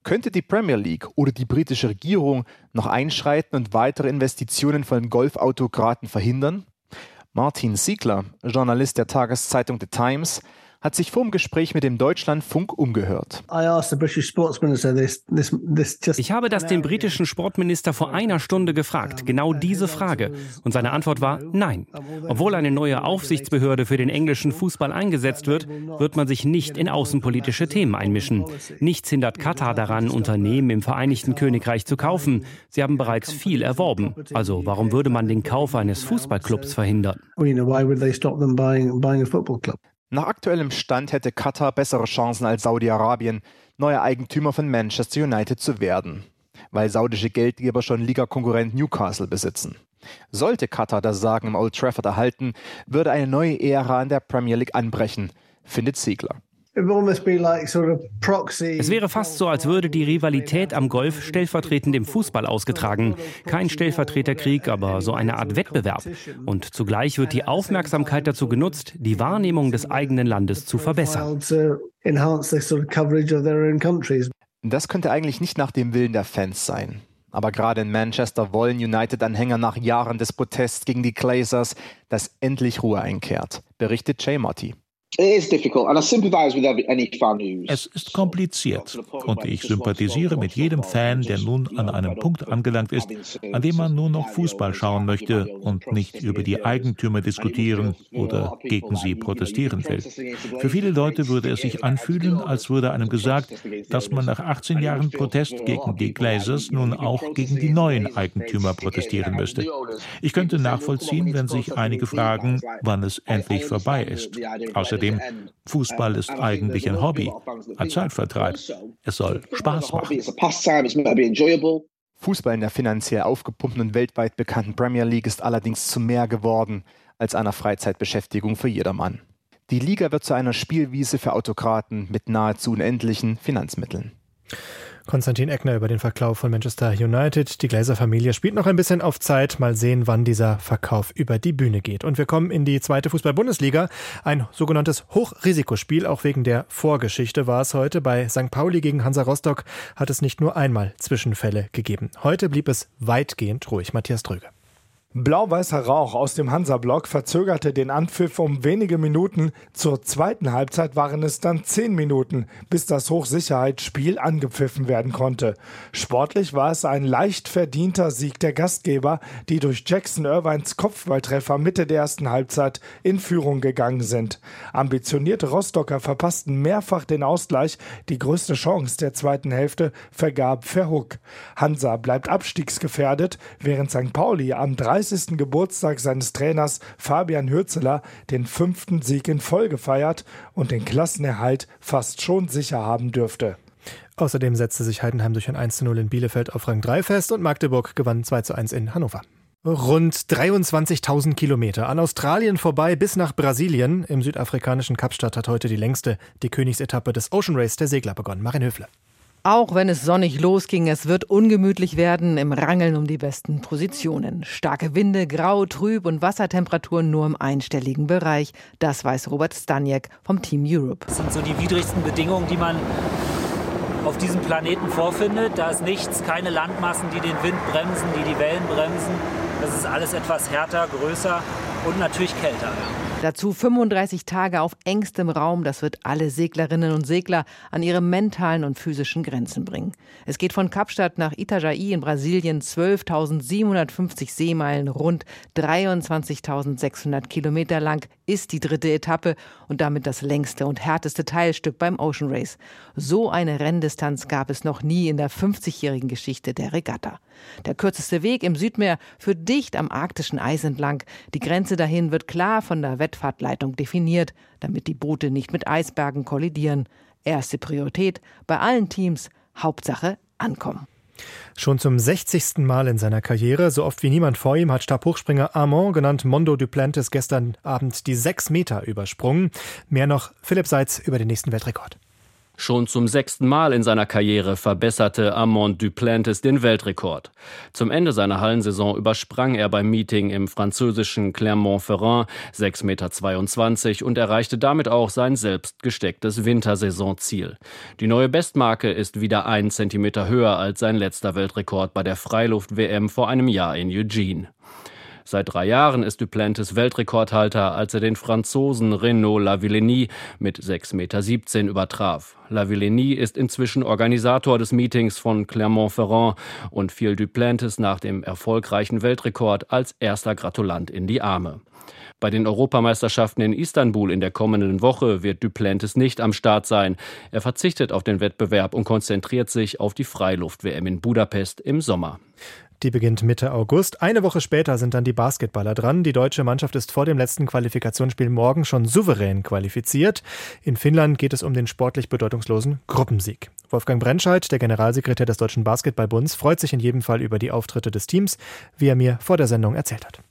Könnte die Premier League oder die britische Regierung noch einschreiten und weitere Investitionen von Golfautokraten verhindern? Martin Siegler, Journalist der Tageszeitung The Times, hat sich vor dem Gespräch mit dem Deutschlandfunk umgehört. Ich habe das den britischen Sportminister vor einer Stunde gefragt, genau diese Frage. Und seine Antwort war nein. Obwohl eine neue Aufsichtsbehörde für den englischen Fußball eingesetzt wird, wird man sich nicht in außenpolitische Themen einmischen. Nichts hindert Katar daran, Unternehmen im Vereinigten Königreich zu kaufen. Sie haben bereits viel erworben. Also warum würde man den Kauf eines Fußballclubs verhindern? Nach aktuellem Stand hätte Katar bessere Chancen als Saudi-Arabien, neuer Eigentümer von Manchester United zu werden. weil saudische Geldgeber schon Ligakonkurrent Newcastle besitzen. Sollte Katar das Sagen im Old Trafford erhalten, würde eine neue Ära in der Premier League anbrechen, findet Ziegler. Es wäre fast so, als würde die Rivalität am Golf stellvertretend im Fußball ausgetragen. Kein Stellvertreterkrieg, aber so eine Art Wettbewerb. Und zugleich wird die Aufmerksamkeit dazu genutzt, die Wahrnehmung des eigenen Landes zu verbessern. Das könnte eigentlich nicht nach dem Willen der Fans sein. Aber gerade in Manchester wollen United-Anhänger nach Jahren des Protests gegen die Glazers, dass endlich Ruhe einkehrt, berichtet Jay Motti. Es ist kompliziert und ich sympathisiere mit jedem Fan, der nun an einem Punkt angelangt ist, an dem man nur noch Fußball schauen möchte und nicht über die Eigentümer diskutieren oder gegen sie protestieren will. Für viele Leute würde es sich anfühlen, als würde einem gesagt, dass man nach 18 Jahren Protest gegen die Glazers nun auch gegen die neuen Eigentümer protestieren müsste. Ich könnte nachvollziehen, wenn sich einige fragen, wann es endlich vorbei ist. Außerdem Außerdem, Fußball ist eigentlich ein Hobby, ein Zeitvertreib. Es soll Spaß machen. Fußball in der finanziell aufgepumpten und weltweit bekannten Premier League ist allerdings zu mehr geworden als einer Freizeitbeschäftigung für jedermann. Die Liga wird zu einer Spielwiese für Autokraten mit nahezu unendlichen Finanzmitteln. Konstantin Eckner über den Verkauf von Manchester United. Die Glazer-Familie spielt noch ein bisschen auf Zeit. Mal sehen, wann dieser Verkauf über die Bühne geht. Und wir kommen in die zweite Fußball-Bundesliga. Ein sogenanntes Hochrisikospiel. Auch wegen der Vorgeschichte war es heute. Bei St. Pauli gegen Hansa Rostock hat es nicht nur einmal Zwischenfälle gegeben. Heute blieb es weitgehend ruhig. Matthias Dröge. Blau-weißer Rauch aus dem Hansa-Block verzögerte den Anpfiff um wenige Minuten. Zur zweiten Halbzeit waren es dann zehn Minuten, bis das Hochsicherheitsspiel angepfiffen werden konnte. Sportlich war es ein leicht verdienter Sieg der Gastgeber, die durch Jackson Irvines Kopfballtreffer Mitte der ersten Halbzeit in Führung gegangen sind. Ambitionierte Rostocker verpassten mehrfach den Ausgleich. Die größte Chance der zweiten Hälfte vergab Verhook. Hansa bleibt abstiegsgefährdet, während St. Pauli am 30 30. Geburtstag seines Trainers Fabian Hürzeler den fünften Sieg in Folge feiert und den Klassenerhalt fast schon sicher haben dürfte. Außerdem setzte sich Heidenheim durch ein 1:0 in Bielefeld auf Rang 3 fest und Magdeburg gewann 2:1 in Hannover. Rund 23.000 Kilometer an Australien vorbei bis nach Brasilien. Im südafrikanischen Kapstadt hat heute die längste, die Königsetappe des Ocean Race der Segler begonnen. Marin Höfle. Auch wenn es sonnig losging, es wird ungemütlich werden im Rangeln um die besten Positionen. Starke Winde, grau, trüb und Wassertemperaturen nur im einstelligen Bereich. Das weiß Robert Staniek vom Team Europe. Das sind so die widrigsten Bedingungen, die man auf diesem Planeten vorfindet. Da ist nichts, keine Landmassen, die den Wind bremsen, die die Wellen bremsen. Das ist alles etwas härter, größer und natürlich kälter. Dazu 35 Tage auf engstem Raum. Das wird alle Seglerinnen und Segler an ihre mentalen und physischen Grenzen bringen. Es geht von Kapstadt nach Itajaí in Brasilien 12.750 Seemeilen, rund 23.600 Kilometer lang ist die dritte Etappe und damit das längste und härteste Teilstück beim Ocean Race. So eine Renndistanz gab es noch nie in der 50-jährigen Geschichte der Regatta. Der kürzeste Weg im Südmeer führt dicht am arktischen Eis entlang. Die Grenze dahin wird klar von der Wettfahrtleitung definiert, damit die Boote nicht mit Eisbergen kollidieren. Erste Priorität bei allen Teams, Hauptsache ankommen. Schon zum 60. Mal in seiner Karriere, so oft wie niemand vor ihm, hat Stabhochspringer Armand, genannt Mondo Duplantis, gestern Abend die sechs Meter übersprungen. Mehr noch Philipp Seitz über den nächsten Weltrekord. Schon zum sechsten Mal in seiner Karriere verbesserte Armand Duplantis den Weltrekord. Zum Ende seiner Hallensaison übersprang er beim Meeting im französischen Clermont-Ferrand 6,22 Meter und erreichte damit auch sein selbst gestecktes Wintersaisonziel. Die neue Bestmarke ist wieder ein Zentimeter höher als sein letzter Weltrekord bei der Freiluft-WM vor einem Jahr in Eugene. Seit drei Jahren ist Duplantis Weltrekordhalter, als er den Franzosen Renaud Lavillenie mit 6,17 Meter übertraf. Lavillenie ist inzwischen Organisator des Meetings von Clermont-Ferrand und fiel Duplantis nach dem erfolgreichen Weltrekord als erster Gratulant in die Arme. Bei den Europameisterschaften in Istanbul in der kommenden Woche wird Duplantis nicht am Start sein. Er verzichtet auf den Wettbewerb und konzentriert sich auf die Freiluft-WM in Budapest im Sommer. Die beginnt Mitte August. Eine Woche später sind dann die Basketballer dran. Die deutsche Mannschaft ist vor dem letzten Qualifikationsspiel morgen schon souverän qualifiziert. In Finnland geht es um den sportlich bedeutungslosen Gruppensieg. Wolfgang Brentscheid, der Generalsekretär des Deutschen Basketballbunds, freut sich in jedem Fall über die Auftritte des Teams, wie er mir vor der Sendung erzählt hat.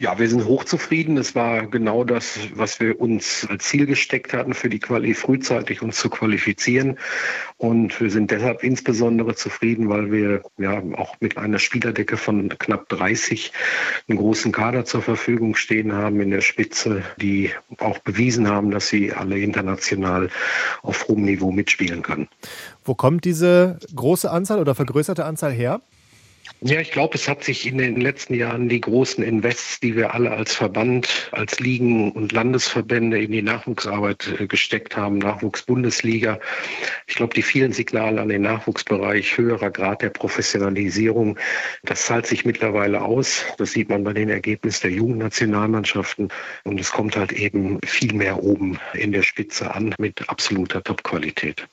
Ja, wir sind hochzufrieden. Es war genau das, was wir uns als Ziel gesteckt hatten, für die Quali frühzeitig uns zu qualifizieren. Und wir sind deshalb insbesondere zufrieden, weil wir ja auch mit einer Spielerdecke von knapp 30 einen großen Kader zur Verfügung stehen haben in der Spitze, die auch bewiesen haben, dass sie alle international auf hohem Niveau mitspielen können. Wo kommt diese große Anzahl oder vergrößerte Anzahl her? Ja, ich glaube, es hat sich in den letzten Jahren die großen Invests, die wir alle als Verband, als Ligen und Landesverbände in die Nachwuchsarbeit äh, gesteckt haben, Nachwuchsbundesliga. Ich glaube, die vielen Signale an den Nachwuchsbereich, höherer Grad der Professionalisierung, das zahlt sich mittlerweile aus. Das sieht man bei den Ergebnissen der Jugendnationalmannschaften. Und es kommt halt eben viel mehr oben in der Spitze an mit absoluter Topqualität.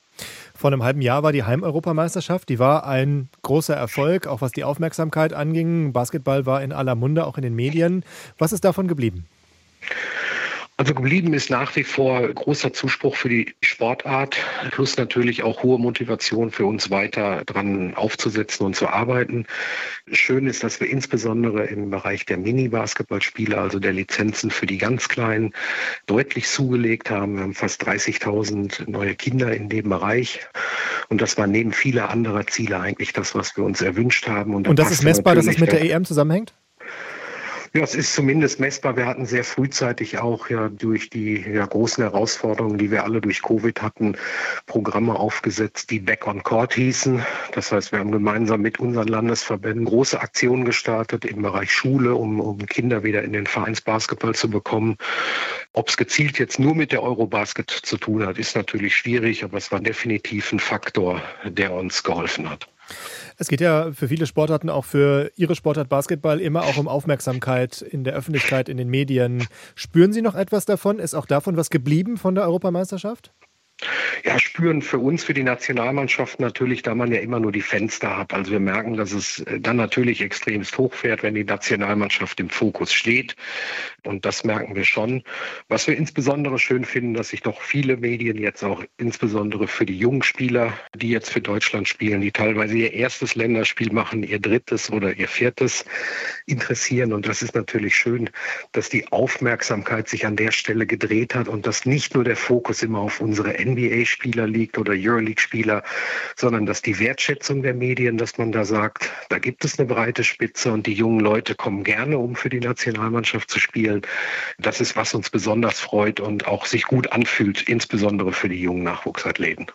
Vor einem halben Jahr war die Heimeuropameisterschaft. Die war ein großer Erfolg, auch was die Aufmerksamkeit anging. Basketball war in aller Munde, auch in den Medien. Was ist davon geblieben? Also geblieben ist nach wie vor großer Zuspruch für die Sportart, plus natürlich auch hohe Motivation für uns weiter dran aufzusetzen und zu arbeiten. Schön ist, dass wir insbesondere im Bereich der Mini-Basketballspiele, also der Lizenzen für die ganz Kleinen, deutlich zugelegt haben. Wir haben fast 30.000 neue Kinder in dem Bereich. Und das war neben vieler anderer Ziele eigentlich das, was wir uns erwünscht haben. Und, und das ist messbar, dass es mit der EM zusammenhängt? Ja, es ist zumindest messbar. Wir hatten sehr frühzeitig auch ja durch die ja, großen Herausforderungen, die wir alle durch Covid hatten, Programme aufgesetzt, die Back on Court hießen. Das heißt, wir haben gemeinsam mit unseren Landesverbänden große Aktionen gestartet im Bereich Schule, um, um Kinder wieder in den Vereinsbasketball zu bekommen. Ob es gezielt jetzt nur mit der Eurobasket zu tun hat, ist natürlich schwierig, aber es war definitiv ein Faktor, der uns geholfen hat. Es geht ja für viele Sportarten, auch für Ihre Sportart Basketball, immer auch um Aufmerksamkeit in der Öffentlichkeit, in den Medien. Spüren Sie noch etwas davon? Ist auch davon was geblieben von der Europameisterschaft? Ja, spüren für uns, für die Nationalmannschaft natürlich, da man ja immer nur die Fenster hat. Also wir merken, dass es äh, dann natürlich extremst hochfährt, wenn die Nationalmannschaft im Fokus steht. Und das merken wir schon. Was wir insbesondere schön finden, dass sich doch viele Medien jetzt auch insbesondere für die jungen Spieler, die jetzt für Deutschland spielen, die teilweise ihr erstes Länderspiel machen, ihr drittes oder ihr viertes, interessieren. Und das ist natürlich schön, dass die Aufmerksamkeit sich an der Stelle gedreht hat und dass nicht nur der Fokus immer auf unsere NBA-Spieler liegt oder Euroleague-Spieler, sondern dass die Wertschätzung der Medien, dass man da sagt, da gibt es eine breite Spitze und die jungen Leute kommen gerne, um für die Nationalmannschaft zu spielen. Das ist, was uns besonders freut und auch sich gut anfühlt, insbesondere für die jungen Nachwuchsathleten.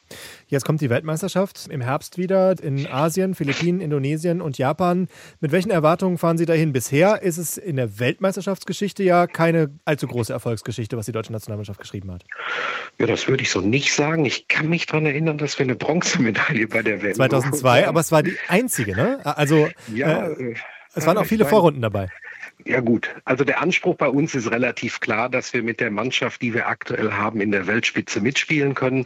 Jetzt kommt die Weltmeisterschaft im Herbst wieder in Asien, Philippinen, Indonesien und Japan. Mit welchen Erwartungen fahren Sie dahin? Bisher ist es in der Weltmeisterschaftsgeschichte ja keine allzu große Erfolgsgeschichte, was die deutsche Nationalmannschaft geschrieben hat. Ja, das würde ich so nicht sagen. Ich kann mich daran erinnern, dass wir eine Bronzemedaille bei der Welt 2002, aber es war die einzige, ne? Also ja, äh, es waren auch viele Vorrunden dabei. Ja gut, also der Anspruch bei uns ist relativ klar, dass wir mit der Mannschaft, die wir aktuell haben, in der Weltspitze mitspielen können.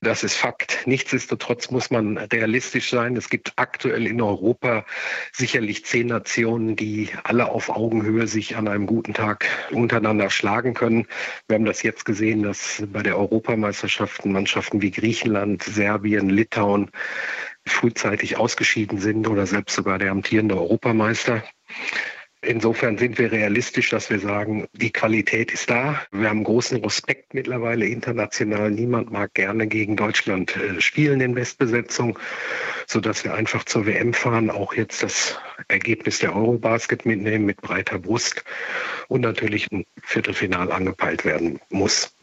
Das ist Fakt. Nichtsdestotrotz muss man realistisch sein. Es gibt aktuell in Europa sicherlich zehn Nationen, die alle auf Augenhöhe sich an einem guten Tag untereinander schlagen können. Wir haben das jetzt gesehen, dass bei der Europameisterschaften Mannschaften wie Griechenland, Serbien, Litauen frühzeitig ausgeschieden sind oder selbst sogar der amtierende Europameister. Insofern sind wir realistisch, dass wir sagen, die Qualität ist da. Wir haben großen Respekt mittlerweile international. Niemand mag gerne gegen Deutschland äh, spielen in Westbesetzung, sodass wir einfach zur WM fahren, auch jetzt das Ergebnis der Eurobasket mitnehmen mit breiter Brust und natürlich ein Viertelfinal angepeilt werden muss.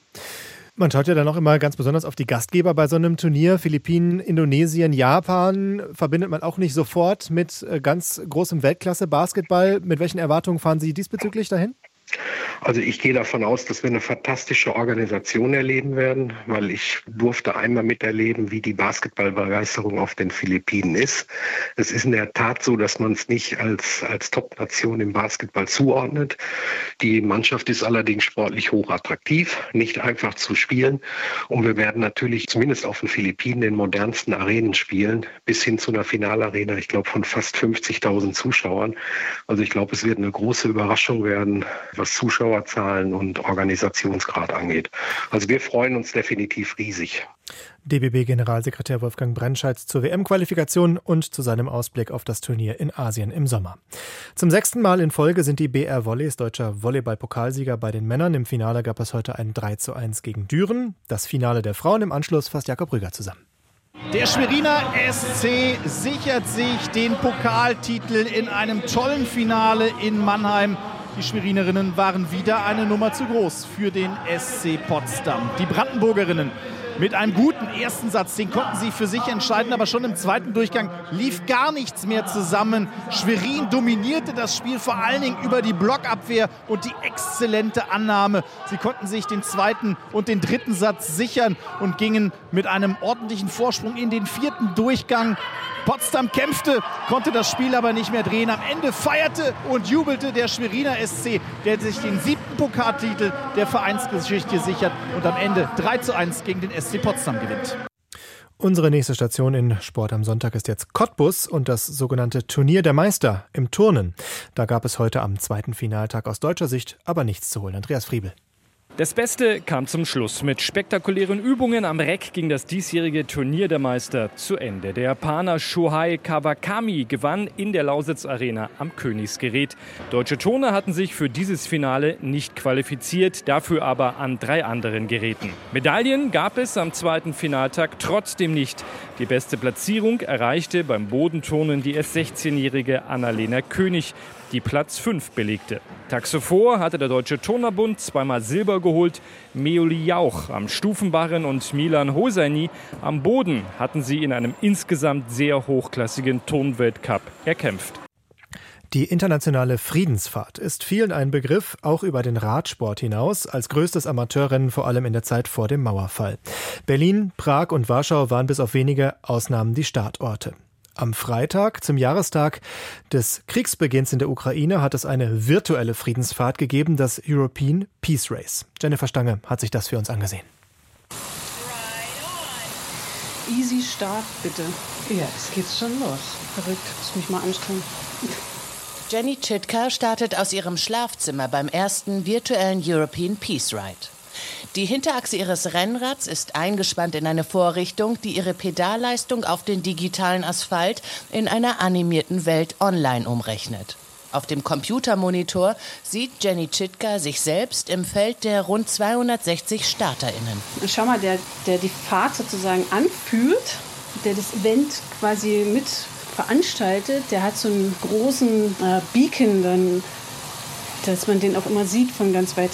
Man schaut ja dann auch immer ganz besonders auf die Gastgeber bei so einem Turnier. Philippinen, Indonesien, Japan verbindet man auch nicht sofort mit äh, ganz großem Weltklasse-Basketball. Mit welchen Erwartungen fahren Sie diesbezüglich dahin? Also ich gehe davon aus, dass wir eine fantastische Organisation erleben werden, weil ich durfte einmal miterleben, wie die Basketballbegeisterung auf den Philippinen ist. Es ist in der Tat so, dass man es nicht als, als Top-Nation im Basketball zuordnet. Die Mannschaft ist allerdings sportlich hochattraktiv, nicht einfach zu spielen. Und wir werden natürlich zumindest auf den Philippinen den modernsten Arenen spielen, bis hin zu einer Finalarena, ich glaube, von fast 50.000 Zuschauern. Also ich glaube, es wird eine große Überraschung werden, was Zuschauerzahlen und Organisationsgrad angeht. Also wir freuen uns definitiv riesig. DBB-Generalsekretär Wolfgang Brennscheid zur WM-Qualifikation und zu seinem Ausblick auf das Turnier in Asien im Sommer. Zum sechsten Mal in Folge sind die BR Volleys deutscher Volleyball-Pokalsieger bei den Männern. Im Finale gab es heute ein 3 zu 1 gegen Düren. Das Finale der Frauen im Anschluss fasst Jakob Rüger zusammen. Der Schweriner SC sichert sich den Pokaltitel in einem tollen Finale in Mannheim. Die Schwerinerinnen waren wieder eine Nummer zu groß für den SC Potsdam. Die Brandenburgerinnen mit einem guten ersten Satz, den konnten sie für sich entscheiden, aber schon im zweiten Durchgang lief gar nichts mehr zusammen. Schwerin dominierte das Spiel vor allen Dingen über die Blockabwehr und die exzellente Annahme. Sie konnten sich den zweiten und den dritten Satz sichern und gingen mit einem ordentlichen Vorsprung in den vierten Durchgang. Potsdam kämpfte, konnte das Spiel aber nicht mehr drehen. Am Ende feierte und jubelte der Schweriner SC, der sich den siebten Pokaltitel der Vereinsgeschichte sichert und am Ende 3 zu 1 gegen den SC Potsdam gewinnt. Unsere nächste Station in Sport am Sonntag ist jetzt Cottbus und das sogenannte Turnier der Meister im Turnen. Da gab es heute am zweiten Finaltag aus deutscher Sicht aber nichts zu holen. Andreas Friebel. Das Beste kam zum Schluss. Mit spektakulären Übungen am Reck ging das diesjährige Turnier der Meister zu Ende. Der Japaner Shohei Kawakami gewann in der Lausitz Arena am Königsgerät. Deutsche Turner hatten sich für dieses Finale nicht qualifiziert, dafür aber an drei anderen Geräten. Medaillen gab es am zweiten Finaltag trotzdem nicht. Die beste Platzierung erreichte beim Bodenturnen die erst 16-jährige Annalena König die Platz 5 belegte. Tags zuvor hatte der Deutsche Turnerbund zweimal Silber geholt. Meoli Jauch am Stufenbarren und Milan Hosani am Boden hatten sie in einem insgesamt sehr hochklassigen Turnweltcup erkämpft. Die internationale Friedensfahrt ist vielen ein Begriff, auch über den Radsport hinaus, als größtes Amateurrennen vor allem in der Zeit vor dem Mauerfall. Berlin, Prag und Warschau waren bis auf wenige Ausnahmen die Startorte. Am Freitag, zum Jahrestag des Kriegsbeginns in der Ukraine, hat es eine virtuelle Friedensfahrt gegeben, das European Peace Race. Jennifer Stange hat sich das für uns angesehen. Easy Start, bitte. Ja, es geht schon los. Verrückt, muss mich mal anstrengen. Jenny Chitka startet aus ihrem Schlafzimmer beim ersten virtuellen European Peace Ride. Die Hinterachse ihres Rennrads ist eingespannt in eine Vorrichtung, die ihre Pedalleistung auf den digitalen Asphalt in einer animierten Welt online umrechnet. Auf dem Computermonitor sieht Jenny Chitka sich selbst im Feld der rund 260 StarterInnen. Schau mal, der, der die Fahrt sozusagen anführt, der das Event quasi mit veranstaltet, der hat so einen großen äh, Beacon, dann, dass man den auch immer sieht von ganz weit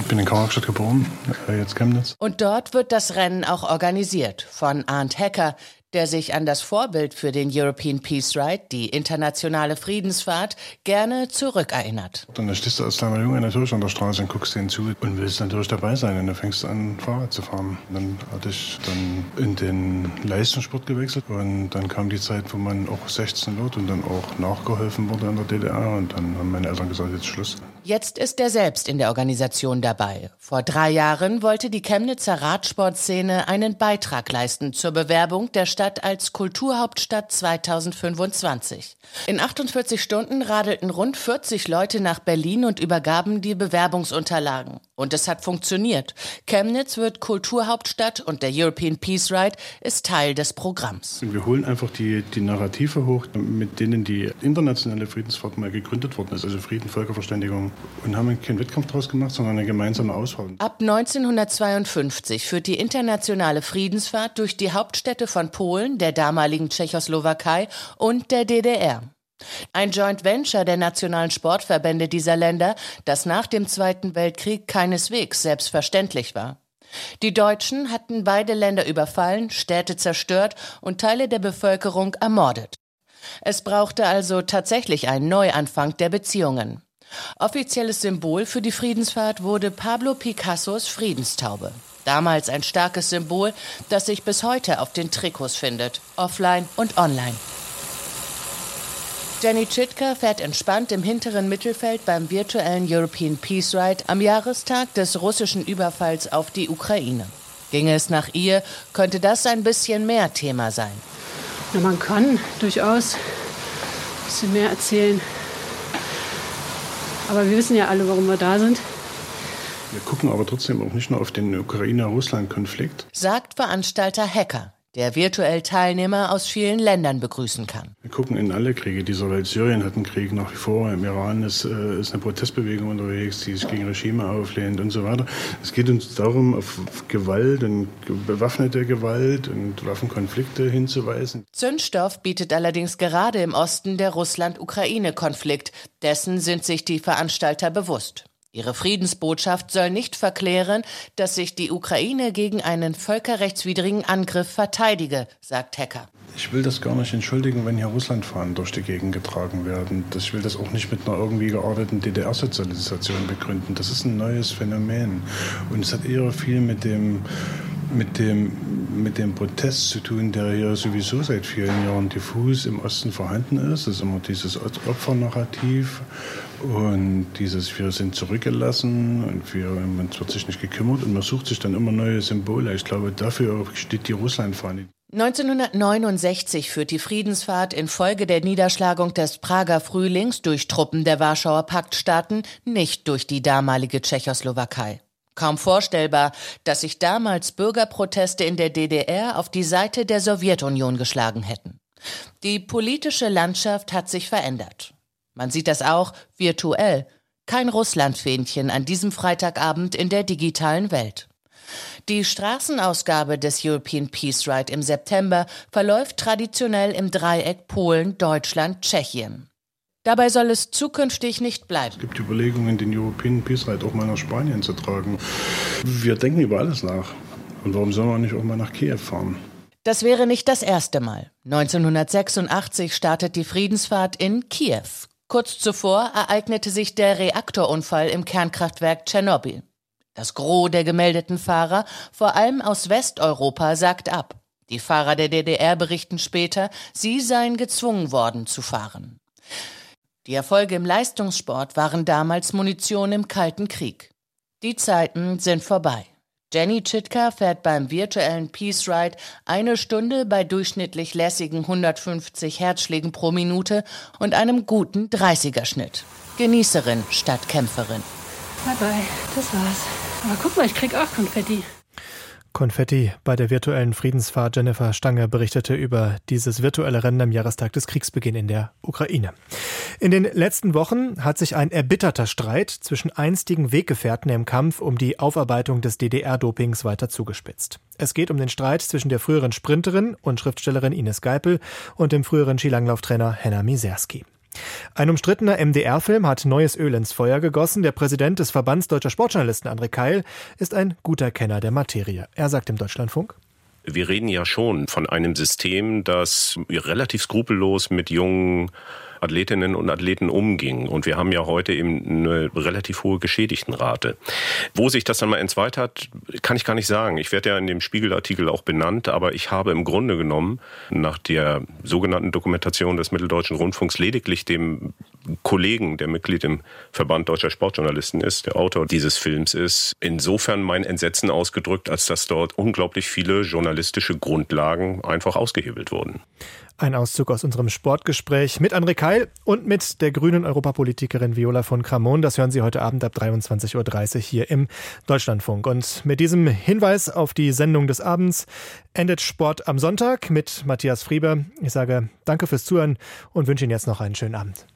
ich bin in Karlstadt geboren, äh, jetzt Chemnitz. Und dort wird das Rennen auch organisiert von Arndt Hecker, der sich an das Vorbild für den European Peace Ride, die internationale Friedensfahrt, gerne zurückerinnert. Dann stehst du als kleiner Junge natürlich an der Straße und guckst denen zu und willst natürlich dabei sein. Und dann fängst du an, Fahrrad zu fahren. Dann hatte ich dann in den Leistungssport gewechselt und dann kam die Zeit, wo man auch 16 wird und dann auch nachgeholfen wurde in der DDR. Und dann haben meine Eltern gesagt, jetzt Schluss. Jetzt ist er selbst in der Organisation dabei. Vor drei Jahren wollte die Chemnitzer Radsportszene einen Beitrag leisten zur Bewerbung der Stadt als Kulturhauptstadt 2025. In 48 Stunden radelten rund 40 Leute nach Berlin und übergaben die Bewerbungsunterlagen. Und es hat funktioniert. Chemnitz wird Kulturhauptstadt und der European Peace Ride ist Teil des Programms. Wir holen einfach die, die Narrative hoch, mit denen die internationale Friedensfahrt mal gegründet worden ist, also Frieden, Völkerverständigung und haben keinen Wettkampf daraus gemacht, sondern eine gemeinsame Auswahl. Ab 1952 führt die internationale Friedensfahrt durch die Hauptstädte von Polen, der damaligen Tschechoslowakei und der DDR. Ein Joint Venture der nationalen Sportverbände dieser Länder, das nach dem Zweiten Weltkrieg keineswegs selbstverständlich war. Die Deutschen hatten beide Länder überfallen, Städte zerstört und Teile der Bevölkerung ermordet. Es brauchte also tatsächlich einen Neuanfang der Beziehungen. Offizielles Symbol für die Friedensfahrt wurde Pablo Picassos Friedenstaube. Damals ein starkes Symbol, das sich bis heute auf den Trikots findet, offline und online. Jenny Chitka fährt entspannt im hinteren Mittelfeld beim virtuellen European Peace Ride am Jahrestag des russischen Überfalls auf die Ukraine. Ginge es nach ihr, könnte das ein bisschen mehr Thema sein. Ja, man kann durchaus ein bisschen mehr erzählen. Aber wir wissen ja alle, warum wir da sind. Wir gucken aber trotzdem auch nicht nur auf den Ukraine-Russland-Konflikt. Sagt Veranstalter Hacker, der virtuell Teilnehmer aus vielen Ländern begrüßen kann. Wir gucken in alle Kriege dieser Welt. Syrien hat einen Krieg nach wie vor. Im Iran ist, äh, ist eine Protestbewegung unterwegs, die sich gegen Regime auflehnt und so weiter. Es geht uns darum, auf Gewalt und bewaffnete Gewalt und Waffenkonflikte hinzuweisen. Zündstoff bietet allerdings gerade im Osten der Russland-Ukraine-Konflikt. Dessen sind sich die Veranstalter bewusst. Ihre Friedensbotschaft soll nicht verklären, dass sich die Ukraine gegen einen völkerrechtswidrigen Angriff verteidige, sagt Hecker. Ich will das gar nicht entschuldigen, wenn hier Russlandfahnen durch die Gegend getragen werden. Ich will das auch nicht mit einer irgendwie gearteten DDR-Sozialisation begründen. Das ist ein neues Phänomen. Und es hat eher viel mit dem, mit dem, mit dem Protest zu tun, der hier sowieso seit vielen Jahren diffus im Osten vorhanden ist. Das ist immer dieses Opfernarrativ und dieses Wir sind zurückgelassen und wir, man wird sich nicht gekümmert und man sucht sich dann immer neue Symbole. Ich glaube, dafür steht die Russlandfahne. 1969 führt die Friedensfahrt infolge der Niederschlagung des Prager Frühlings durch Truppen der Warschauer Paktstaaten nicht durch die damalige Tschechoslowakei. Kaum vorstellbar, dass sich damals Bürgerproteste in der DDR auf die Seite der Sowjetunion geschlagen hätten. Die politische Landschaft hat sich verändert. Man sieht das auch virtuell. Kein Russlandfähnchen an diesem Freitagabend in der digitalen Welt. Die Straßenausgabe des European Peace Ride im September verläuft traditionell im Dreieck Polen, Deutschland, Tschechien. Dabei soll es zukünftig nicht bleiben. Es gibt Überlegungen, den European Peace Ride auch mal nach Spanien zu tragen. Wir denken über alles nach. Und warum soll man nicht auch mal nach Kiew fahren? Das wäre nicht das erste Mal. 1986 startet die Friedensfahrt in Kiew, Kurz zuvor ereignete sich der Reaktorunfall im Kernkraftwerk Tschernobyl. Das Gros der gemeldeten Fahrer, vor allem aus Westeuropa, sagt ab. Die Fahrer der DDR berichten später, sie seien gezwungen worden zu fahren. Die Erfolge im Leistungssport waren damals Munition im Kalten Krieg. Die Zeiten sind vorbei. Jenny Chitka fährt beim virtuellen Peace Ride eine Stunde bei durchschnittlich lässigen 150 Herzschlägen pro Minute und einem guten 30er-Schnitt. Genießerin statt Kämpferin. Bye bye, das war's. Aber guck mal, ich krieg auch Konfetti. Konfetti bei der virtuellen Friedensfahrt. Jennifer Stange berichtete über dieses virtuelle Rennen am Jahrestag des Kriegsbeginn in der Ukraine. In den letzten Wochen hat sich ein erbitterter Streit zwischen einstigen Weggefährten im Kampf um die Aufarbeitung des DDR-Dopings weiter zugespitzt. Es geht um den Streit zwischen der früheren Sprinterin und Schriftstellerin Ines Geipel und dem früheren Skilanglauftrainer Henna Miserski. Ein umstrittener MDR-Film hat neues Öl ins Feuer gegossen. Der Präsident des Verbands deutscher Sportjournalisten, André Keil, ist ein guter Kenner der Materie. Er sagt im Deutschlandfunk. Wir reden ja schon von einem System, das relativ skrupellos mit jungen Athletinnen und Athleten umging. Und wir haben ja heute eben eine relativ hohe Geschädigtenrate. Wo sich das dann mal entzweit hat, kann ich gar nicht sagen. Ich werde ja in dem Spiegelartikel auch benannt, aber ich habe im Grunde genommen nach der sogenannten Dokumentation des Mitteldeutschen Rundfunks lediglich dem Kollegen, der Mitglied im Verband deutscher Sportjournalisten ist, der Autor dieses Films ist, insofern mein Entsetzen ausgedrückt, als dass dort unglaublich viele journalistische Grundlagen einfach ausgehebelt wurden. Ein Auszug aus unserem Sportgespräch mit André Keil und mit der grünen Europapolitikerin Viola von Kramon. Das hören Sie heute Abend ab 23.30 Uhr hier im Deutschlandfunk. Und mit diesem Hinweis auf die Sendung des Abends endet Sport am Sonntag mit Matthias Frieber. Ich sage danke fürs Zuhören und wünsche Ihnen jetzt noch einen schönen Abend.